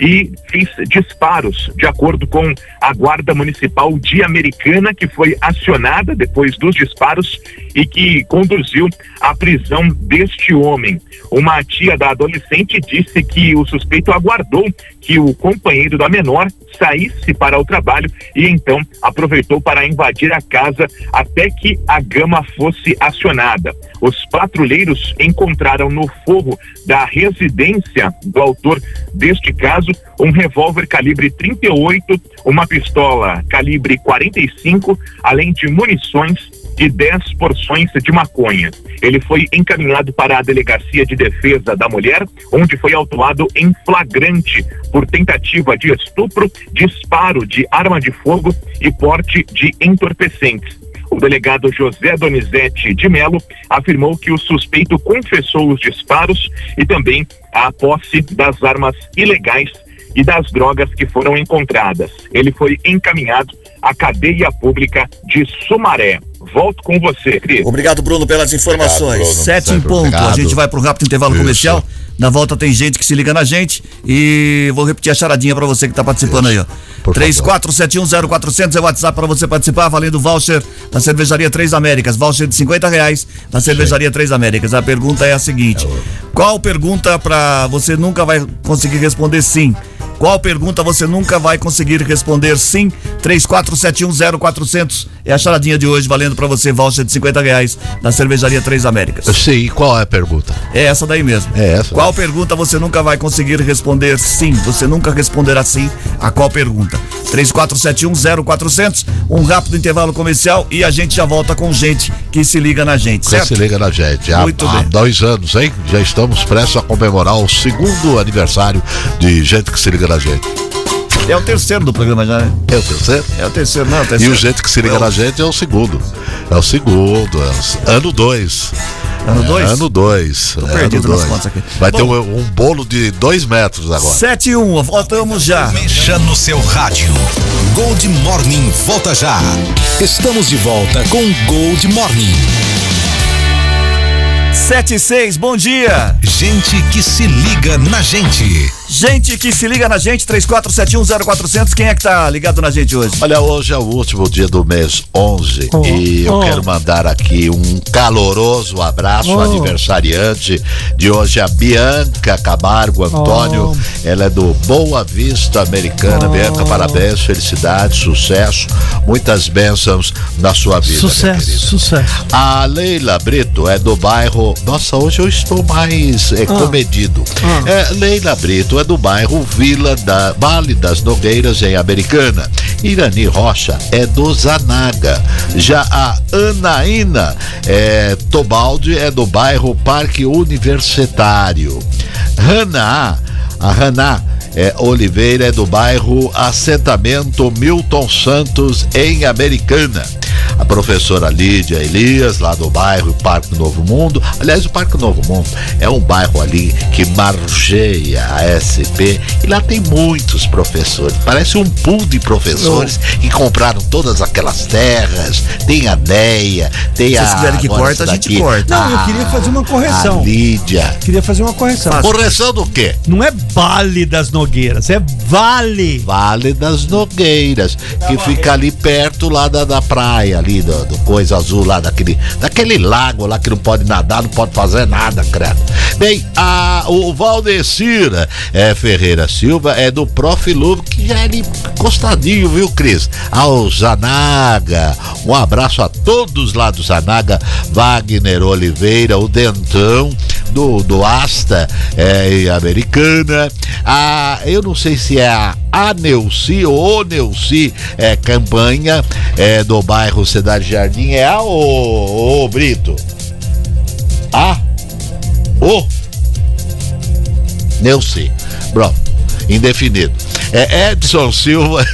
e fez disparos, de acordo com a Guarda Municipal de Americana, que foi acionada depois dos disparos e que conduziu à prisão deste homem. Uma tia da adolescente disse que o suspeito aguardou que o companheiro da menor saísse para o trabalho e então aproveitou para invadir a casa até que a gama fosse acionada. Os patrulheiros encontraram no forro da residência do autor deste caso um revólver calibre 38, uma pistola calibre 45, além de munições e 10 porções de maconha. Ele foi encaminhado para a Delegacia de Defesa da Mulher, onde foi autuado em flagrante por tentativa de estupro, disparo de arma de fogo e porte de entorpecentes. O delegado José Donizete de Melo afirmou que o suspeito confessou os disparos e também a posse das armas ilegais e das drogas que foram encontradas. Ele foi encaminhado à cadeia pública de Sumaré. Volto com você, Cris. Obrigado, Bruno, pelas informações. Obrigado, Bruno. Sete em ponto. obrigado. A gente vai para um rápido intervalo Isso. comercial. Na volta tem gente que se liga na gente e vou repetir a charadinha para você que tá participando aí, ó. 34710400 é o WhatsApp para você participar, valendo voucher da Cervejaria Três Américas, voucher de 50 reais da Cervejaria Três Américas. A pergunta é a seguinte: qual pergunta para você nunca vai conseguir responder sim? Qual pergunta você nunca vai conseguir responder sim? 34710400 é a charadinha de hoje, valendo para você voucher de 50 reais da Cervejaria Três Américas. Sim, qual é a pergunta? É essa daí mesmo. É essa. Qual pergunta você nunca vai conseguir responder sim? Você nunca responderá sim a qual pergunta? 34710400, um rápido intervalo comercial e a gente já volta com gente que se liga na gente, certo? se liga na gente. Há, Muito há bem. dois anos, hein? Já estamos prestes a comemorar o segundo aniversário de gente que se liga na gente. É o terceiro do programa já, né? É o terceiro? É o terceiro, não, é o E terceiro. o gente que se liga É o- na gente é o segundo. É o segundo, é o ano dois. Ano dois? É, ano dois. Tô é perdido ano nas dois. contas aqui. Vai ter Bom. um, um bolo de dois metros agora. 7 e 1, voltamos já. Mexa no seu rádio. Gold Morning volta já. Estamos de volta com Gold Morning. 7 e 6, bom dia. Gente que se liga na gente. Gente que se liga na gente, 34710400, quem é que tá ligado na gente hoje? Olha, hoje é o último dia do mês 11 Oh, e eu oh. quero mandar aqui um caloroso abraço Oh. aniversariante de hoje, a Bianca Camargo Antônio. Ela é do Boa Vista Americana. Oh. Bianca, parabéns, felicidade, sucesso, muitas bênçãos na sua vida. Sucesso, sucesso. A Leila Brito é do bairro. Nossa, hoje eu estou mais é, comedido. É, Leila Brito do bairro Vila da Vale das Nogueiras, em Americana. Irani Rocha é do Zanaga. Já a Anaína é, Tobaldi é do bairro Parque Universitário. Haná, a Haná é, Oliveira é do bairro Assentamento Milton Santos, em Americana. A professora Lídia Elias, lá do bairro Parque Novo Mundo. Aliás, o Parque Novo Mundo é um bairro ali que margeia a SP e lá tem muitos professores. Parece um pool de professores que compraram todas aquelas terras. Tem a Neia, tem Se a. vocês quiserem que corta, a gente corta. Não, eu queria fazer uma correção. A Lídia. Queria fazer uma correção. Correção do quê? Não é Vale das Nogueiras, é Vale. Vale das Nogueiras, que fica ali perto lá da, da praia, ali do, do coisa azul lá, daquele, daquele lago lá que não pode nadar, não pode fazer nada, credo. Bem, a, o Valdecir é, Ferreira Silva é do Prof. Lobo, que já é ali encostadinho, viu, Cris? Ao Zanaga. Um abraço a todos lá do Zanaga, Wagner Oliveira, o Dentão do, do Asta é, Americana. A, eu não sei se é a Aneuci ou Oneuci é, campanha é, do bairro Cidade Jardim. É a o Brito? A? O? Neuci. Pronto. Indefinido. É Edson Silva.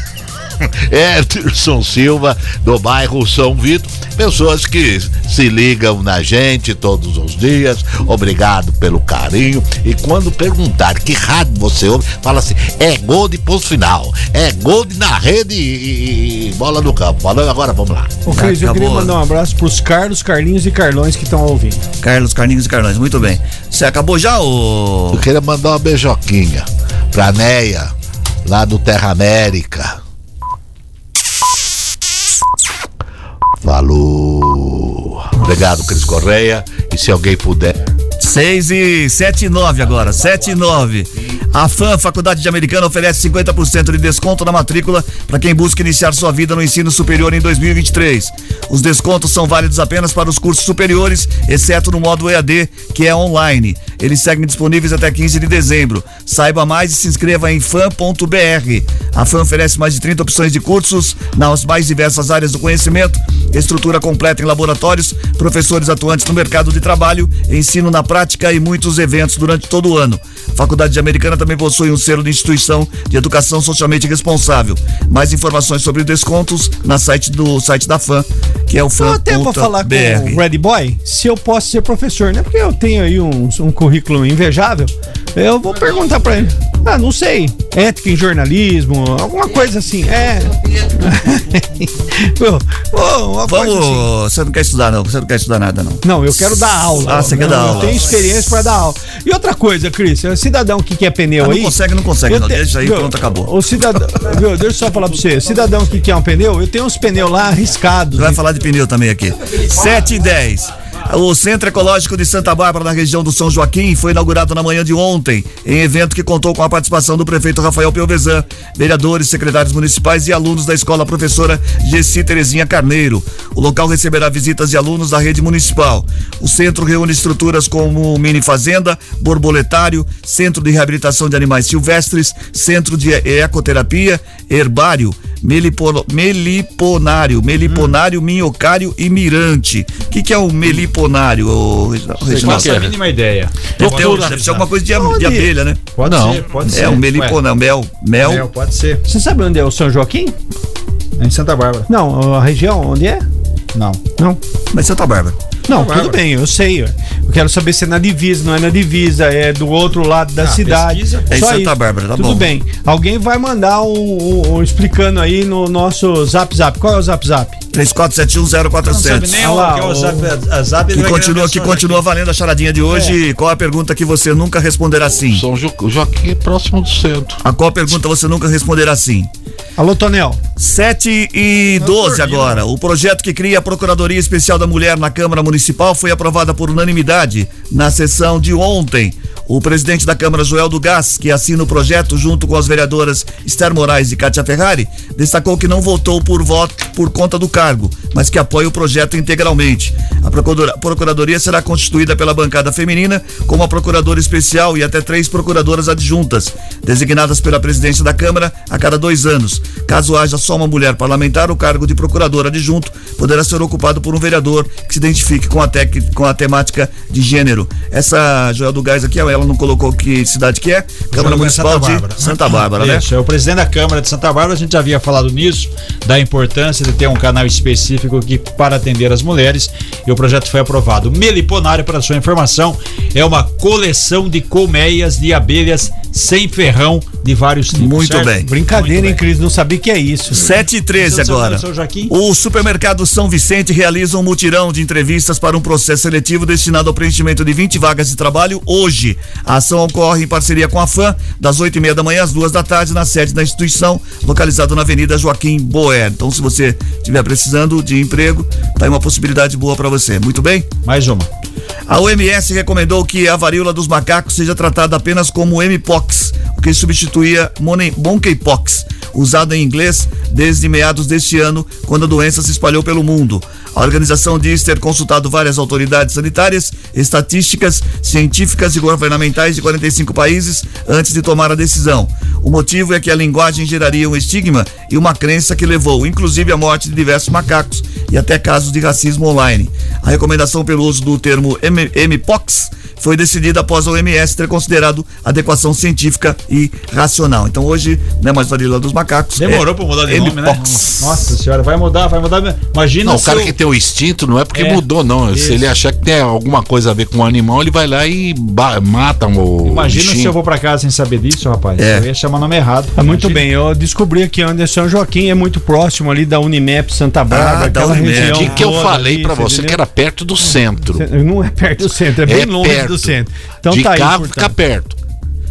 Ederson Silva, do bairro São Vito. Pessoas que se ligam na gente todos os dias. Obrigado pelo carinho. E quando perguntar que rádio você ouve, fala assim: é gol de posto final, é gol de na rede e, e bola no campo. Falando agora, vamos lá. Ô, Cris, eu queria mandar um abraço pros Carlos, Carlinhos e Carlões que estão ouvindo. Carlos, Carlinhos e Carlões, muito bem. Você acabou já, ô? Eu queria mandar uma beijoquinha pra Neia, lá do Terra América. Falou. Obrigado, Cris Correia. E se alguém puder. 6 e 7 e 9 agora, 7 e 9. A FAM, Faculdade de Americana, oferece 50% de desconto na matrícula para quem busca iniciar sua vida no ensino superior em 2023. Os descontos são válidos apenas para os cursos superiores, exceto no modo EAD, que é online. Eles seguem disponíveis até 15 de dezembro. Saiba mais e se inscreva em fan.br. A FAM oferece mais de 30 opções de cursos nas mais diversas áreas do conhecimento, estrutura completa em laboratórios, professores atuantes no mercado de trabalho, ensino na prática e muitos eventos durante todo o ano. A Faculdade de Americana também possui um selo de instituição de educação socialmente responsável. Mais informações sobre descontos na site do site da FAM, que é o Só até pra falar com o Red Boy, se eu posso ser professor, né? Porque eu tenho aí um, um currículo invejável. Eu vou perguntar pra ele. Ah, não sei. Ética em jornalismo, alguma coisa assim. É. Uma Vamos, assim. você não quer estudar não, você não quer estudar nada não. Não, eu quero dar aula. Ah, você quer dar aula. Eu tenho experiência pra dar aula. E outra coisa, Cris, cidadão que quer pneu ah, aí. Não consegue, não consegue, não. Te... Deixa aí, viu, pronto, acabou. O cidadão, viu, deixa eu só falar pra você. Cidadão que quer um pneu, eu tenho uns pneus lá arriscados. Vai falar de pneu também aqui. 7 e 10. O Centro Ecológico de Santa Bárbara, na região do São Joaquim, foi inaugurado na manhã de ontem, em evento que contou com a participação do prefeito Rafael Piovesan, vereadores, secretários municipais e alunos da escola professora Gessi Terezinha Carneiro. O local receberá visitas de alunos da rede municipal. O centro reúne estruturas como mini fazenda, borboletário, centro de reabilitação de animais silvestres, centro de ecoterapia, herbário, melipo, meliponário, meliponário, hum. minhocário e mirante. O que, que é o meliponário, o Reginaldo? Faço a mínima ideia. Deve, ter, deve ser alguma coisa de, de abelha, né? Pode não. ser, pode é ser. É um meliponário, mel, mel. Mel, pode ser. Você sabe onde é o São Joaquim? É em Santa Bárbara. Não, a região, onde é? Não. Não. Mas Santa Bárbara. Não, tudo bem, eu sei. Eu quero saber se é na divisa, não é na divisa, é do outro lado da ah, cidade. É em Santa Bárbara, tá tudo bom. Tudo bem. Alguém vai mandar um, um, um, explicando aí no nosso Zap Zap. Qual é o Zap Zap? 34710400. Nem ah, lá, é o Zap, zap que continua, que continua valendo a charadinha de hoje. É. Qual a pergunta que você nunca responderá sim? São jo Joaquim é próximo do centro. A qual pergunta você nunca responderá sim? Alô, Tonel. 7 e 12 agora. O projeto que cria a Procuradoria Especial da Mulher na Câmara Municipal foi aprovada por unanimidade na sessão de ontem. O presidente da Câmara, Joel do Gás, que assina o projeto junto com as vereadoras Esther Moraes e Kátia Ferrari, destacou que não votou por voto por conta do cargo, mas que apoia o projeto integralmente. A procuradoria será constituída pela bancada feminina com uma procuradora especial e até três procuradoras adjuntas, designadas pela presidência da Câmara a cada dois anos. Caso haja só uma mulher parlamentar, o cargo de procurador adjunto poderá ser ocupado por um vereador que se identifique com a, tec, com a temática de gênero. Essa Joel do Gás aqui, ela não colocou que cidade que é, Câmara Municipal Santa de Santa Bárbara, né? Isso, é o presidente da Câmara de Santa Bárbara, a gente já havia falado nisso, da importância de ter um canal específico que para atender as mulheres e o projeto foi aprovado. Meliponário, para sua informação, é uma coleção de colmeias de abelhas sem ferrão de vários tipos. Muito certo? bem. Brincadeira, Muito hein, Cris? Não sabia que é isso. 7 e 13 agora. O supermercado São Vicente realiza um mutirão de entrevistas para um processo seletivo destinado ao preenchimento de 20 vagas de trabalho hoje. A ação ocorre em parceria com a FAM, das 8 e meia da manhã às duas da tarde, na sede da instituição, localizada na Avenida Joaquim Boer. Então, se você estiver precisando de emprego, tá aí uma possibilidade boa para você. Muito bem? Mais uma. A OMS recomendou que a varíola dos macacos seja tratada apenas como Mpox, o que substituía monkey- monkeypox, usado em inglês desde meados deste ano, quando a doença se espalhou pelo mundo. A organização diz ter consultado várias autoridades sanitárias, estatísticas, científicas e governamentais de 45 países antes de tomar a decisão. O motivo é que a linguagem geraria um estigma e uma crença que levou, inclusive, à morte de diversos macacos e até casos de racismo online. A recomendação pelo uso do termo M- MPOX foi decidida após a OMS ter considerado adequação científica e racional. Então hoje não é mais varíola dos macacos. Demorou é pra mudar de nome, né? Nossa senhora, vai mudar, vai mudar. Imagina Não, o cara eu- que tem o instinto não é porque É, mudou, não. isso. Se ele achar que tem alguma coisa a ver com o animal, ele vai lá e mata o. Imagina bichinho. se eu vou pra casa sem saber disso, rapaz. É. Eu ia chamar nome errado. Ah, muito bem, eu descobri aqui onde São Joaquim é muito próximo ali da Unimep Santa Bárbara, Ah, da aquela região. Que que eu falei ali, pra você entendeu? que era perto do centro. Não é perto do centro, é bem É longe perto. Do centro. Então De tá aí, carro portanto. fica perto.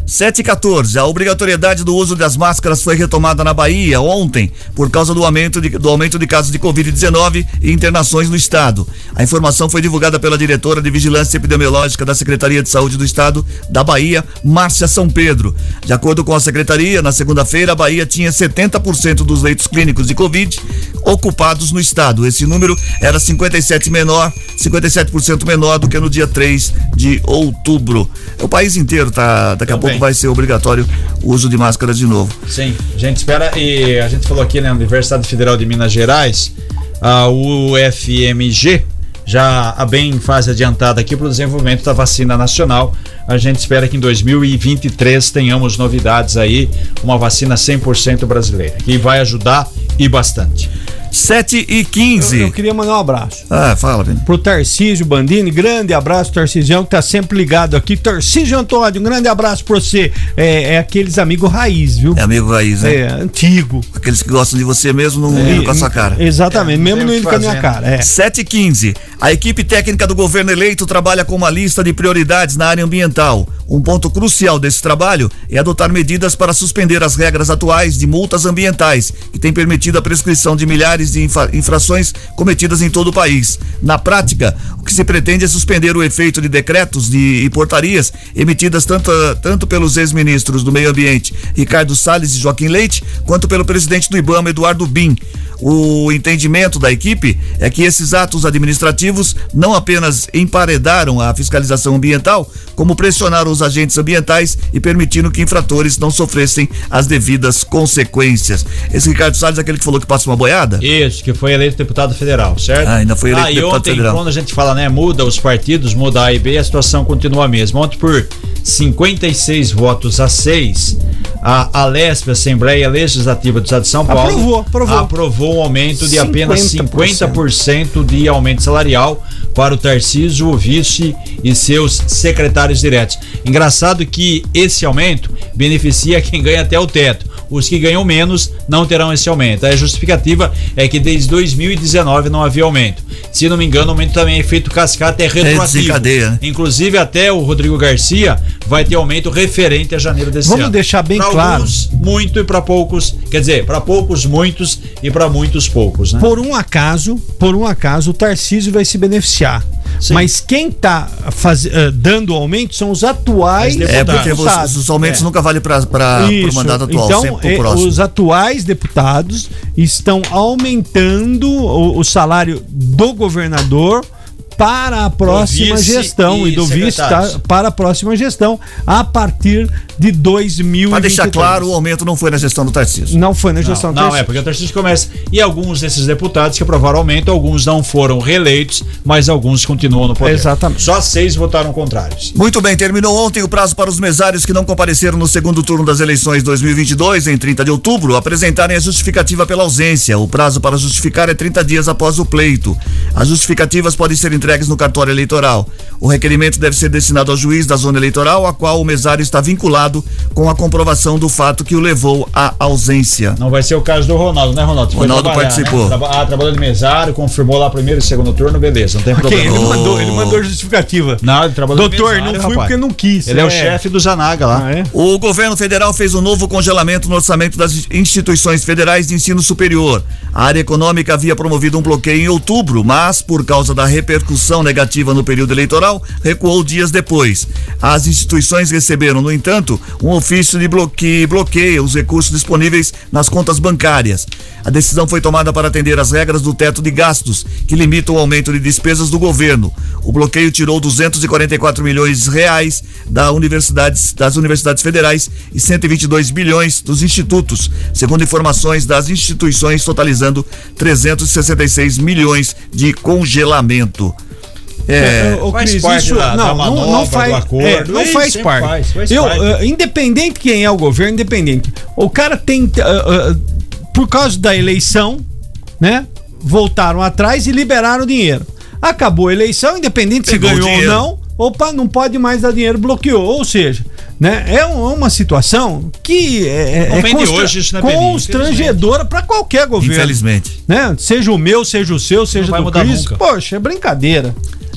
7 e 14. A obrigatoriedade do uso das máscaras foi retomada na Bahia ontem por causa do aumento de, do aumento de casos de Covid-19 e internações no estado. A informação foi divulgada pela diretora de Vigilância Epidemiológica da Secretaria de Saúde do Estado da Bahia, Márcia São Pedro. De acordo com a secretaria, na segunda-feira a Bahia tinha 70% dos leitos clínicos de Covid ocupados no estado. Esse número era 57 menor, 57% menor do que no dia 3 de outubro. O país inteiro tá, daqui a pouco vai ser obrigatório o uso de máscaras de novo. Sim, a gente espera e a gente falou aqui na Universidade Federal de Minas Gerais, a UFMG já bem em fase adiantada aqui para o desenvolvimento da vacina nacional. A gente espera que em 2023 tenhamos novidades aí, uma vacina 100% brasileira, que vai ajudar e bastante. 7 e 15. Eu, eu queria mandar um abraço. Ah, fala, Vini. Pro Tarcísio Bandini, grande abraço, Tarcísio, que tá sempre ligado aqui. Tarcísio Antônio, um grande abraço pra você. É, é aqueles amigos raiz, viu? É amigo raiz, né? É, antigo. Aqueles que gostam de você mesmo não É, indo com a sua cara. Exatamente, mesmo não indo com a minha cara. É. 7 e 15. A equipe técnica do governo eleito trabalha com uma lista de prioridades na área ambiental. Um ponto crucial desse trabalho é adotar medidas para suspender as regras atuais de multas ambientais, que tem permitido a prescrição de milhares de infra- infrações cometidas em todo o país. Na prática, que se pretende é suspender o efeito de decretos de, e portarias emitidas tanto, tanto pelos ex-ministros do Meio Ambiente, Ricardo Salles e Joaquim Leite, quanto pelo presidente do IBAMA, Eduardo Bin. O entendimento da equipe é que esses atos administrativos não apenas emparedaram a fiscalização ambiental, como pressionaram os agentes ambientais e permitiram que infratores não sofressem as devidas consequências. Esse Ricardo Salles é aquele que falou que passa uma boiada? Isso, que foi eleito deputado federal, certo? Ah, ainda foi eleito ah, deputado ontem, federal. quando a gente fala, né, muda os partidos, muda A e B, a situação continua a mesma. Ontem, por 56 votos a 6, a Alesp, Assembleia Legislativa do Estado de São Paulo, Aprovou, aprovou. aprovou um aumento de apenas 50%. 50% de aumento salarial para o Tarcísio, o vice e seus secretários diretos. Engraçado que esse aumento beneficia quem ganha até o teto. Os que ganham menos não terão esse aumento. A justificativa é que desde 2019 não havia aumento. Se não me engano, o aumento também é feito cascata, é retroativo. desencadeia, né? Inclusive, até o Rodrigo Garcia vai ter aumento referente a janeiro desse Vamos ano. deixar bem Pra claro. Alguns, muito e para poucos. Quer dizer, para poucos, muitos e para muitos, poucos, né? Por um acaso, por um acaso, o Tarcísio vai se beneficiar. Mas quem tá faz, eh, dando aumento são os atuais É, porque os, deputados. os aumentos É. nunca valem para o mandato atual, então, sempre pro eh, próximo. os atuais deputados estão aumentando o, o salário do governador para a próxima vice gestão e e, do vice tá, para a próxima gestão a partir de 2023. Para deixar claro, o aumento não foi na gestão do Tarcísio. Não foi na gestão do Não, Tarcísio. é porque o Tarcísio começa. E alguns desses deputados que aprovaram aumento, alguns não foram reeleitos, mas alguns continuam no poder. Exatamente. Só seis votaram contrários. Muito bem, terminou ontem o prazo para os mesários que não compareceram no segundo turno das eleições 2022, em 30 de outubro, apresentarem a justificativa pela ausência. O prazo para justificar é 30 dias após o pleito. As justificativas podem ser entregues no cartório eleitoral. O requerimento deve ser destinado ao juiz da zona eleitoral, a qual o mesário está vinculado com a comprovação do fato que o levou à ausência. Não vai ser o caso do Ronaldo, né, Ronaldo? Foi Ronaldo trabalhar, participou. Né? Ah, trabalhou de mesário, confirmou lá primeiro e segundo turno, beleza, não tem Ok, problema. ele mandou, ele mandou justificativa. Não, ele trabalhou de Doutor, mesário, não fui rapaz. porque não quis. Ele é, o chefe do Zanaga lá. Ah, é? O governo federal fez um novo congelamento no orçamento das instituições federais de ensino superior. A área econômica havia promovido um bloqueio em outubro, mas, por causa da repercussão negativa no período eleitoral, recuou dias depois. As instituições receberam, no entanto, um ofício de bloque... que bloqueia os recursos disponíveis nas contas bancárias. A decisão foi tomada para atender às regras do teto de gastos, que limitam o aumento de despesas do governo. O bloqueio tirou 244 milhões de reais da universidades, das universidades federais e 122 bilhões dos institutos, segundo informações das instituições, totalizando 366 milhões de congelamento. É, Faz Cris, parte isso, da- não, da não, não faz, do acordo. é, não Isso, faz parte. faz, faz Eu, parte. ah, independente quem é o governo, independente. O cara tem, ah, ah, por causa da eleição, né? Voltaram atrás e liberaram o dinheiro. Acabou a eleição, independente Pegou se o ganhou ou não. Opa, não pode mais dar dinheiro, bloqueou. Ou seja, né? É um- uma situação que é, Não é constra- né, Peninha? constrangedora para qualquer governo. infelizmente. Né? Seja o meu, seja o seu, seja vai do mudar Cris. nunca. Poxa, é brincadeira.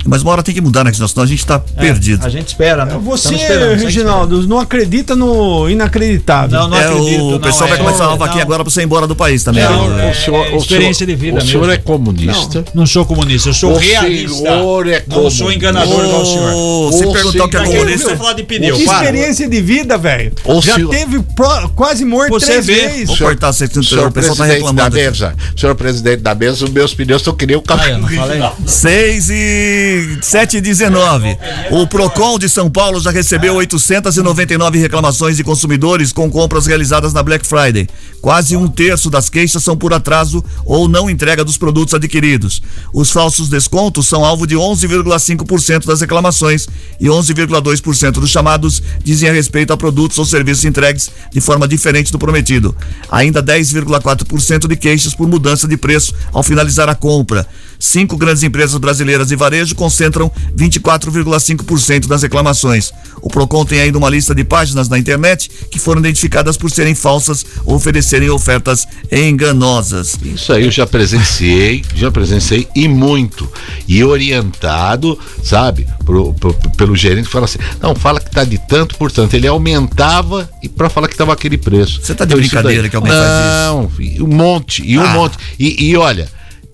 Mas uma hora tem que mudar, né? Senão a gente tá perdido. A gente espera, né? Você, esperando, segue Reginaldo, não acredita no inacreditável. Não, não é, acredito, o não, pessoal vai é. começar uma vaquinha Não. agora pra você ir embora do país também. É, viu? o, senhor, o experiência senhor- de vida O senhor mesmo. é comunista. Não sou comunista, eu sou O realista. senhor é não sou comunista. enganador igual o senhor. Ô, perguntar o que é senhor. comunista. Você falar de pneu, Que para. Experiência de vida, velho. Já senhor- teve pro- quase morto Você três vê. vezes. Vou cortar você, o Senhor pessoal tá presidente da reclamando. aqui. mesa, senhor presidente da mesa, os meus pneus estão que nem o eu não caminho. falei? 6 e 7 e 19. O Procon de São Paulo já recebeu 899 reclamações de consumidores com compras realizadas na Black Friday. Quase um terço das queixas são por atraso ou não entrega dos produtos adquiridos. Os falsos descontos são alvo de 11,5% das reclamações e 11,2% dos chamados dizem a respeito a produtos ou serviços entregues de forma diferente do prometido. Ainda 10,4% de queixas por mudança de preço ao finalizar a compra. Cinco grandes empresas brasileiras de varejo concentram 24,5% das reclamações. O Procon tem ainda uma lista de páginas na internet que foram identificadas por serem falsas ou oferecerem ofertas enganosas. Isso aí eu já presenciei, já presenciei e muito. E orientado, sabe, pro- pro- pelo gerente, fala assim: não, fala que tá de tanto por tanto. Ele aumentava e para falar que tava aquele preço. Você tá de Então, brincadeira que alguém faz isso? Não, um monte, e um Ah. monte. E, e olha.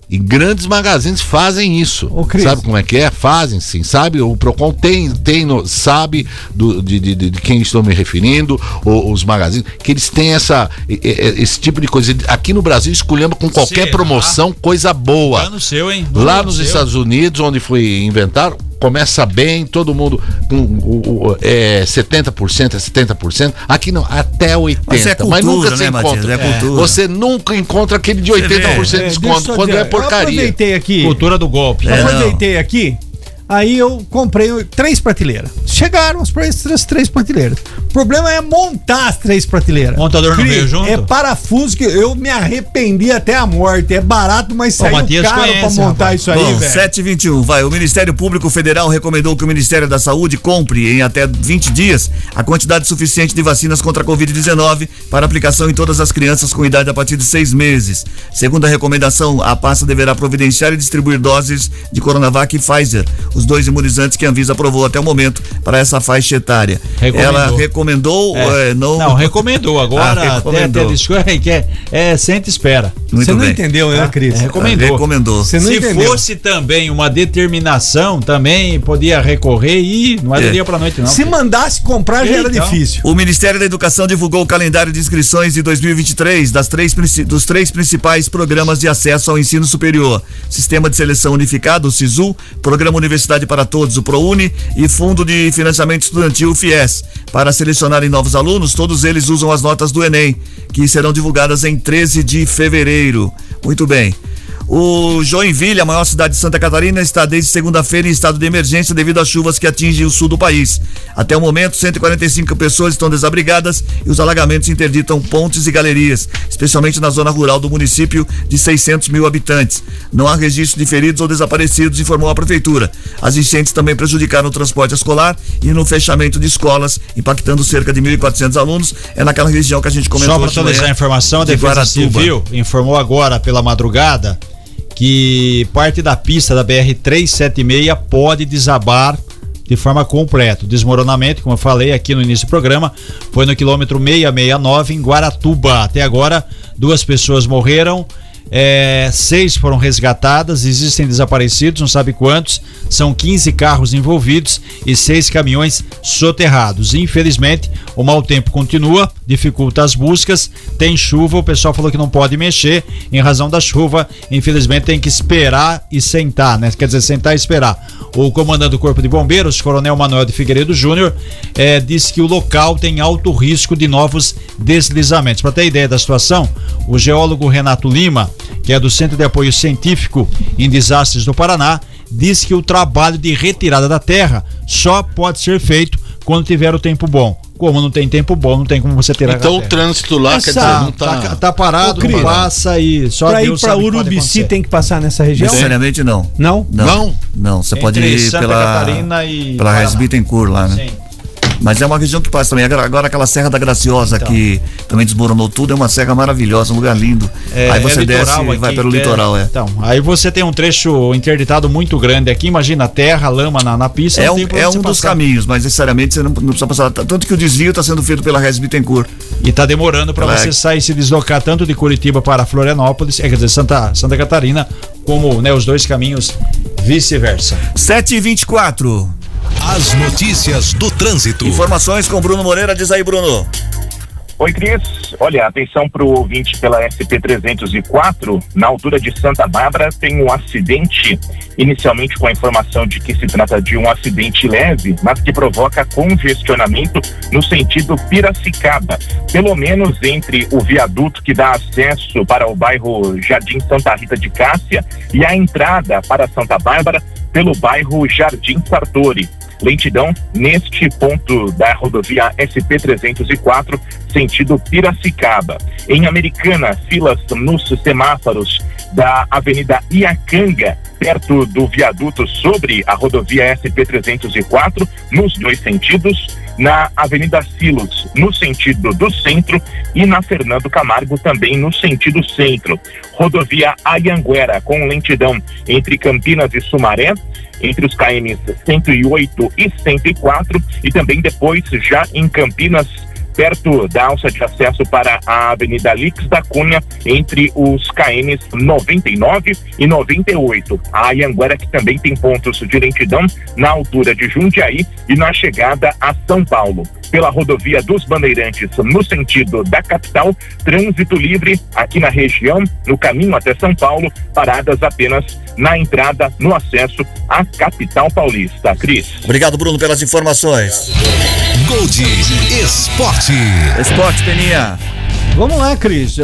E grandes magazines fazem isso. Ô, sabe como é que é? Fazem sim. Sabe? O Procon tem, tem no- sabe do, de, de, de quem estou me referindo, o- os magazines, que eles têm essa, esse tipo de coisa. Aqui no Brasil escolhemos com qualquer Será? promoção coisa boa. Tá no seu, hein? Lá No nos seu. Estados Unidos, onde foi inventado, começa bem, todo mundo com o, o- é 70%, é 70%. Aqui não, até 80%. Mas é cultura, nunca né, se encontra. É cultura. Você nunca encontra aquele de vê. 80% de É, desconto eu quando é porcaria. Eu aproveitei aqui. Cultura do golpe. É, não. aproveitei aqui. Aí eu comprei três prateleiras. Chegaram as três, três prateleiras. O problema é montar as três prateleiras. Montador não Cri, veio junto? É parafuso que eu me arrependi até a morte. É barato, mas Ô, saiu Matias caro conhece, pra montar rapaz. isso aí, Bom, velho. 721, vai. O Ministério Público Federal recomendou que o Ministério da Saúde compre em até 20 dias a quantidade suficiente de vacinas contra a Covid-19 para aplicação em todas as crianças com idade a partir de seis meses. Segundo a recomendação, a pasta deverá providenciar e distribuir doses de Coronavac e Pfizer, os dois imunizantes que a Anvisa aprovou até o momento para essa faixa etária. Recomendou. Ela recomendou, É. eh, não. Não, recomendou. Agora, Ah, até, recomendou. até que é, é sente e espera. Muito Você não bem. entendeu, né, Cris? É, recomendou. Recomendou. Você não Se entendeu. fosse também uma determinação, também podia recorrer e não é do É. dia pra noite, não. Se mandasse comprar, já era Então. difícil. O Ministério da Educação divulgou o calendário de inscrições de 2023 das três, dos três principais programas de acesso ao ensino superior: Sistema de Seleção Unificado, o SISU, Programa Universidade para Todos, o ProUni, e Fundo de Financiamento Estudantil, o FIES. Para selecionarem novos alunos, todos eles usam as notas do Enem, que serão divulgadas em 13 de fevereiro. Muito bem. O Joinville, a maior cidade de Santa Catarina, está desde segunda-feira em estado de emergência devido às chuvas que atingem o sul do país. Até o momento, 145 pessoas estão desabrigadas e os alagamentos interditam pontes e galerias, especialmente na zona rural do município de 600 mil habitantes. Não há registro de feridos ou desaparecidos, informou a prefeitura. As enchentes também prejudicaram o transporte escolar e no fechamento de escolas, impactando cerca de 1.400 alunos. É naquela região que a gente comentou. Só para atualizar a informação, a de Defesa Guaratuba. Civil informou agora pela madrugada que parte da pista da BR 376 pode desabar de forma completa. O desmoronamento, como eu falei aqui no início do programa, foi no quilômetro 669 em Guaratuba. Até agora, duas pessoas morreram. é, seis foram resgatadas, existem desaparecidos, não sabe quantos, são 15 carros envolvidos e seis caminhões soterrados. Infelizmente, o mau tempo continua, dificulta as buscas, tem chuva, o pessoal falou que não pode mexer em razão da chuva, infelizmente tem que esperar e sentar, né? Quer dizer, sentar e esperar. O comandante do Corpo de Bombeiros, Coronel Manuel de Figueiredo Júnior, eh, disse que o local tem alto risco de novos deslizamentos. Para ter ideia da situação, o geólogo Renato Lima, que é do Centro de Apoio Científico em Desastres do Paraná, disse que o trabalho de retirada da terra só pode ser feito quando tiver o tempo bom. Como não tem tempo bom, não tem como você tirar Então o trânsito lá, quer dizer, não tá. tá, tá parado, Ô, não passa e só pra Deus ir pra pode Urubici tem que passar nessa região? Necessariamente não. Não? Não. Não, você pode Entre ir Santa pela Catarina e pela Bittencourt lá, né? Sim. Mas é uma região que passa também. Agora, aquela Serra da Graciosa Então. que também desmoronou tudo, é uma serra maravilhosa, um lugar lindo. É, Aí você é desce e vai pelo que litoral, é. Então, aí você tem um trecho interditado muito grande aqui, imagina terra, lama na, na pista. É um, é um dos caminhos, mas necessariamente você não, não precisa passar. Tanto que o desvio está sendo feito pela Reis Bittencourt. E tá demorando para você é- sair e se deslocar tanto de Curitiba para Florianópolis, é, quer dizer, Santa, Santa Catarina, como né, os dois caminhos vice-versa. 7 e 24 As notícias do trânsito. Informações com Bruno Moreira. Diz aí, Bruno. Oi, Cris. Olha, atenção para o ouvinte pela SP-304. Na altura de Santa Bárbara tem um acidente, inicialmente com a informação de que se trata de um acidente leve, mas que provoca congestionamento no sentido Piracicaba. Pelo menos entre o viaduto que dá acesso para o bairro Jardim Santa Rita de Cássia e a entrada para Santa Bárbara pelo bairro Jardim Sartori lentidão neste ponto da rodovia SP-304, sentido Piracicaba. Em Americana, filas nos semáforos da Avenida Iacanga, perto do viaduto sobre a rodovia SP-304, nos dois sentidos. Na Avenida Silos, no sentido do centro, e na Fernando Camargo, também no sentido centro. Rodovia Ayanguera, com lentidão entre Campinas e Sumaré, entre os KMs 108 e 104 e também depois já em Campinas perto da alça de acesso para a Avenida Lix da Cunha entre os KMs 99 e 98. A Anhanguera que também tem pontos de lentidão na altura de Jundiaí e na chegada a São Paulo. Pela rodovia dos Bandeirantes, no sentido da capital, trânsito livre aqui na região, no caminho até São Paulo, paradas apenas na entrada, no acesso à capital paulista. Cris. Obrigado, Bruno, pelas informações. Gold Esporte. Esporte, Peninha. Vamos lá, Cris.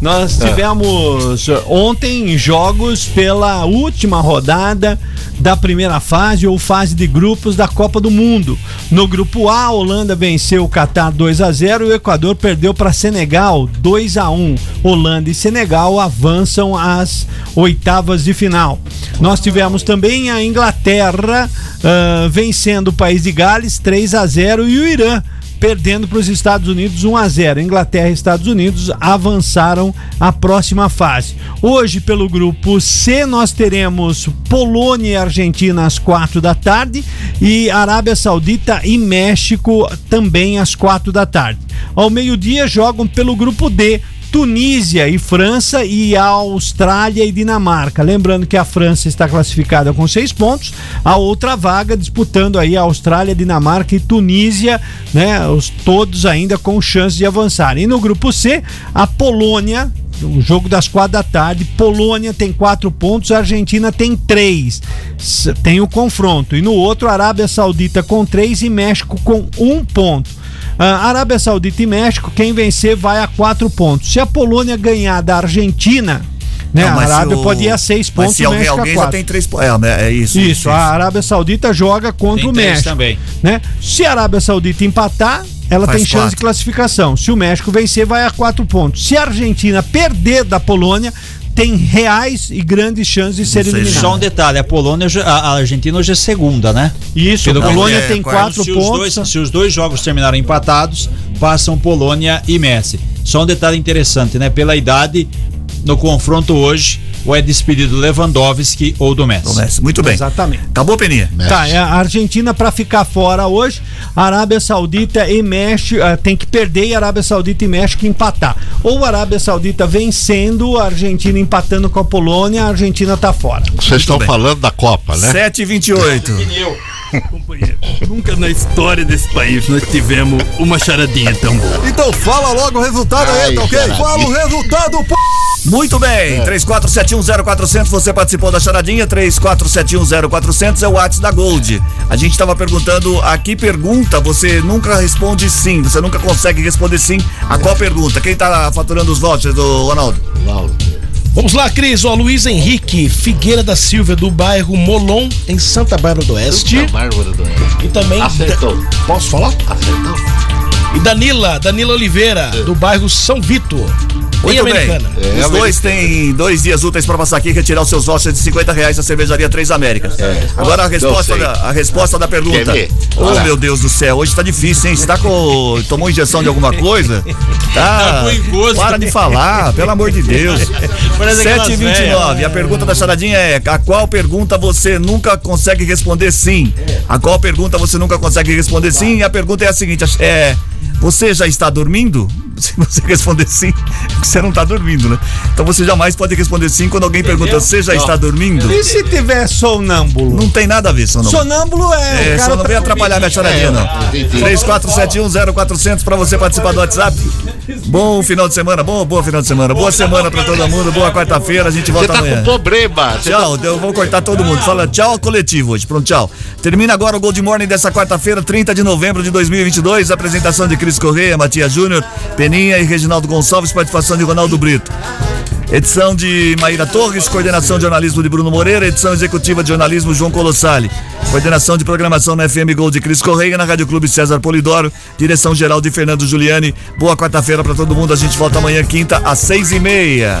Nós tivemos ontem jogos pela última rodada da primeira fase ou fase de grupos da Copa do Mundo. No grupo A, a Holanda venceu o Catar 2 a 0 e o Equador perdeu para Senegal 2 a 1. Holanda e Senegal avançam às oitavas de final. Nós tivemos também a Inglaterra ah, vencendo o país de Gales 3 a 0 e o Irã perdendo para os Estados Unidos 1 a 0. Inglaterra e Estados Unidos avançaram à próxima fase. Hoje, pelo grupo C, nós teremos Polônia e Argentina às quatro da tarde e Arábia Saudita e México também às quatro da tarde. Ao meio-dia, jogam pelo grupo D. Tunísia e França e a Austrália e Dinamarca. Lembrando que a França está classificada com seis pontos, a outra vaga disputando aí a Austrália, Dinamarca e Tunísia, né? Os, todos ainda com chance de avançar. E no grupo C, a Polônia o jogo das quatro da tarde. Polônia tem quatro pontos, a Argentina tem três. Tem o confronto. E no outro, Arábia Saudita com três e México com um ponto. Ah, Arábia Saudita e México, quem vencer vai a quatro pontos. Se a Polônia ganhar da Argentina, Né? Não, a mas se Arábia o- pode ir a seis mas pontos se e o alguém, México a alguém já tem três pontos. É, né, é isso. Isso, a Arábia Saudita joga contra Tem o México. também. Né? Se a Arábia Saudita empatar, ela Faz tem chance quatro. de classificação. Se o México vencer, vai a quatro pontos. Se a Argentina perder da Polônia, tem reais e grandes chances de ser eliminada. Só um detalhe, a Polônia, a Argentina hoje é segunda, né? Isso, a Polônia tem quatro se pontos. Os dois, se os dois jogos terminarem empatados, passam Polônia e Messi. Só um detalhe interessante, né? Pela idade, no confronto hoje, ou é despedido Lewandowski ou do Messi. Do Messi, muito bem. Exatamente. Acabou, Peninha? Tá, é a Argentina para ficar fora hoje, a Arábia Saudita e México ah, tem que perder e a Arábia Saudita e México empatar. Ou a Arábia Saudita vencendo, a Argentina empatando com a Polônia, a Argentina tá fora. Vocês estão falando da Copa, né? 7 e 28 Companheiro, nunca na história desse país nós tivemos uma charadinha tão boa. Então fala logo o resultado aí, tá ok? charadinha. Fala o resultado, pô! Muito bem, 34710400, você participou da charadinha, 34710400 é o WhatsApp da Gold. A gente estava perguntando a que pergunta você nunca responde sim, você nunca consegue responder sim. A qual pergunta? Quem tá faturando os vouchers do Ronaldo? Vamos lá, Cris. Ó, Luiz Henrique Figueira da Silva, do bairro Molon, em Santa Bárbara do Oeste. Santa Bárbara do Oeste. E também. Acertou. Posso falar? Acertou. E Danila, Danila Oliveira, do bairro São Vitor. Muito bem. Americana. Os dois têm dois dias úteis para passar aqui e retirar os seus vouchers de 50 reais da cervejaria Três Américas. Agora a resposta, da, a resposta da pergunta. Ver? Oh, meu Deus do céu, hoje tá difícil, hein? Você tá com. Tomou injeção de alguma coisa? Tá. Tá com engosto. Para de falar, pelo amor de Deus. Parece aquelas 7h29. A pergunta da charadinha é: a qual pergunta você nunca consegue responder sim? A qual pergunta você nunca consegue responder sim? E a pergunta é a seguinte: é. Você já está dormindo? Se você responder sim, você não está dormindo, né? Então você jamais pode responder sim quando alguém pergunta: Você já está dormindo? E se tiver sonâmbulo? Não tem nada a ver, sonâmbulo. Sonâmbulo é. É, o cara só não tá vem atrapalhar minha charadinha, não. 34710400 pra você participar do WhatsApp. Bom final de semana, bom, bom final de semana. Boa semana pra todo mundo, boa quarta-feira, a gente Você volta tá amanhã. com problema. Você tá- Tchau, eu vou cortar todo mundo. Fala tchau ao coletivo hoje. Pronto, tchau. Termina agora o Gold Morning dessa quarta-feira, 30 de novembro de 2022. Apresentação de Cris Correia, Matias Júnior, Peninha e Reginaldo Gonçalves. Participação de Ronaldo Brito. Edição de Maíra Torres, coordenação de jornalismo de Bruno Moreira, edição executiva de jornalismo João Colossali, coordenação de programação na FM Gold de Cris Correia, na Rádio Clube César Polidoro, direção geral de Fernando Giuliani. Boa quarta-feira pra todo mundo, a gente volta amanhã, quinta, às seis e meia.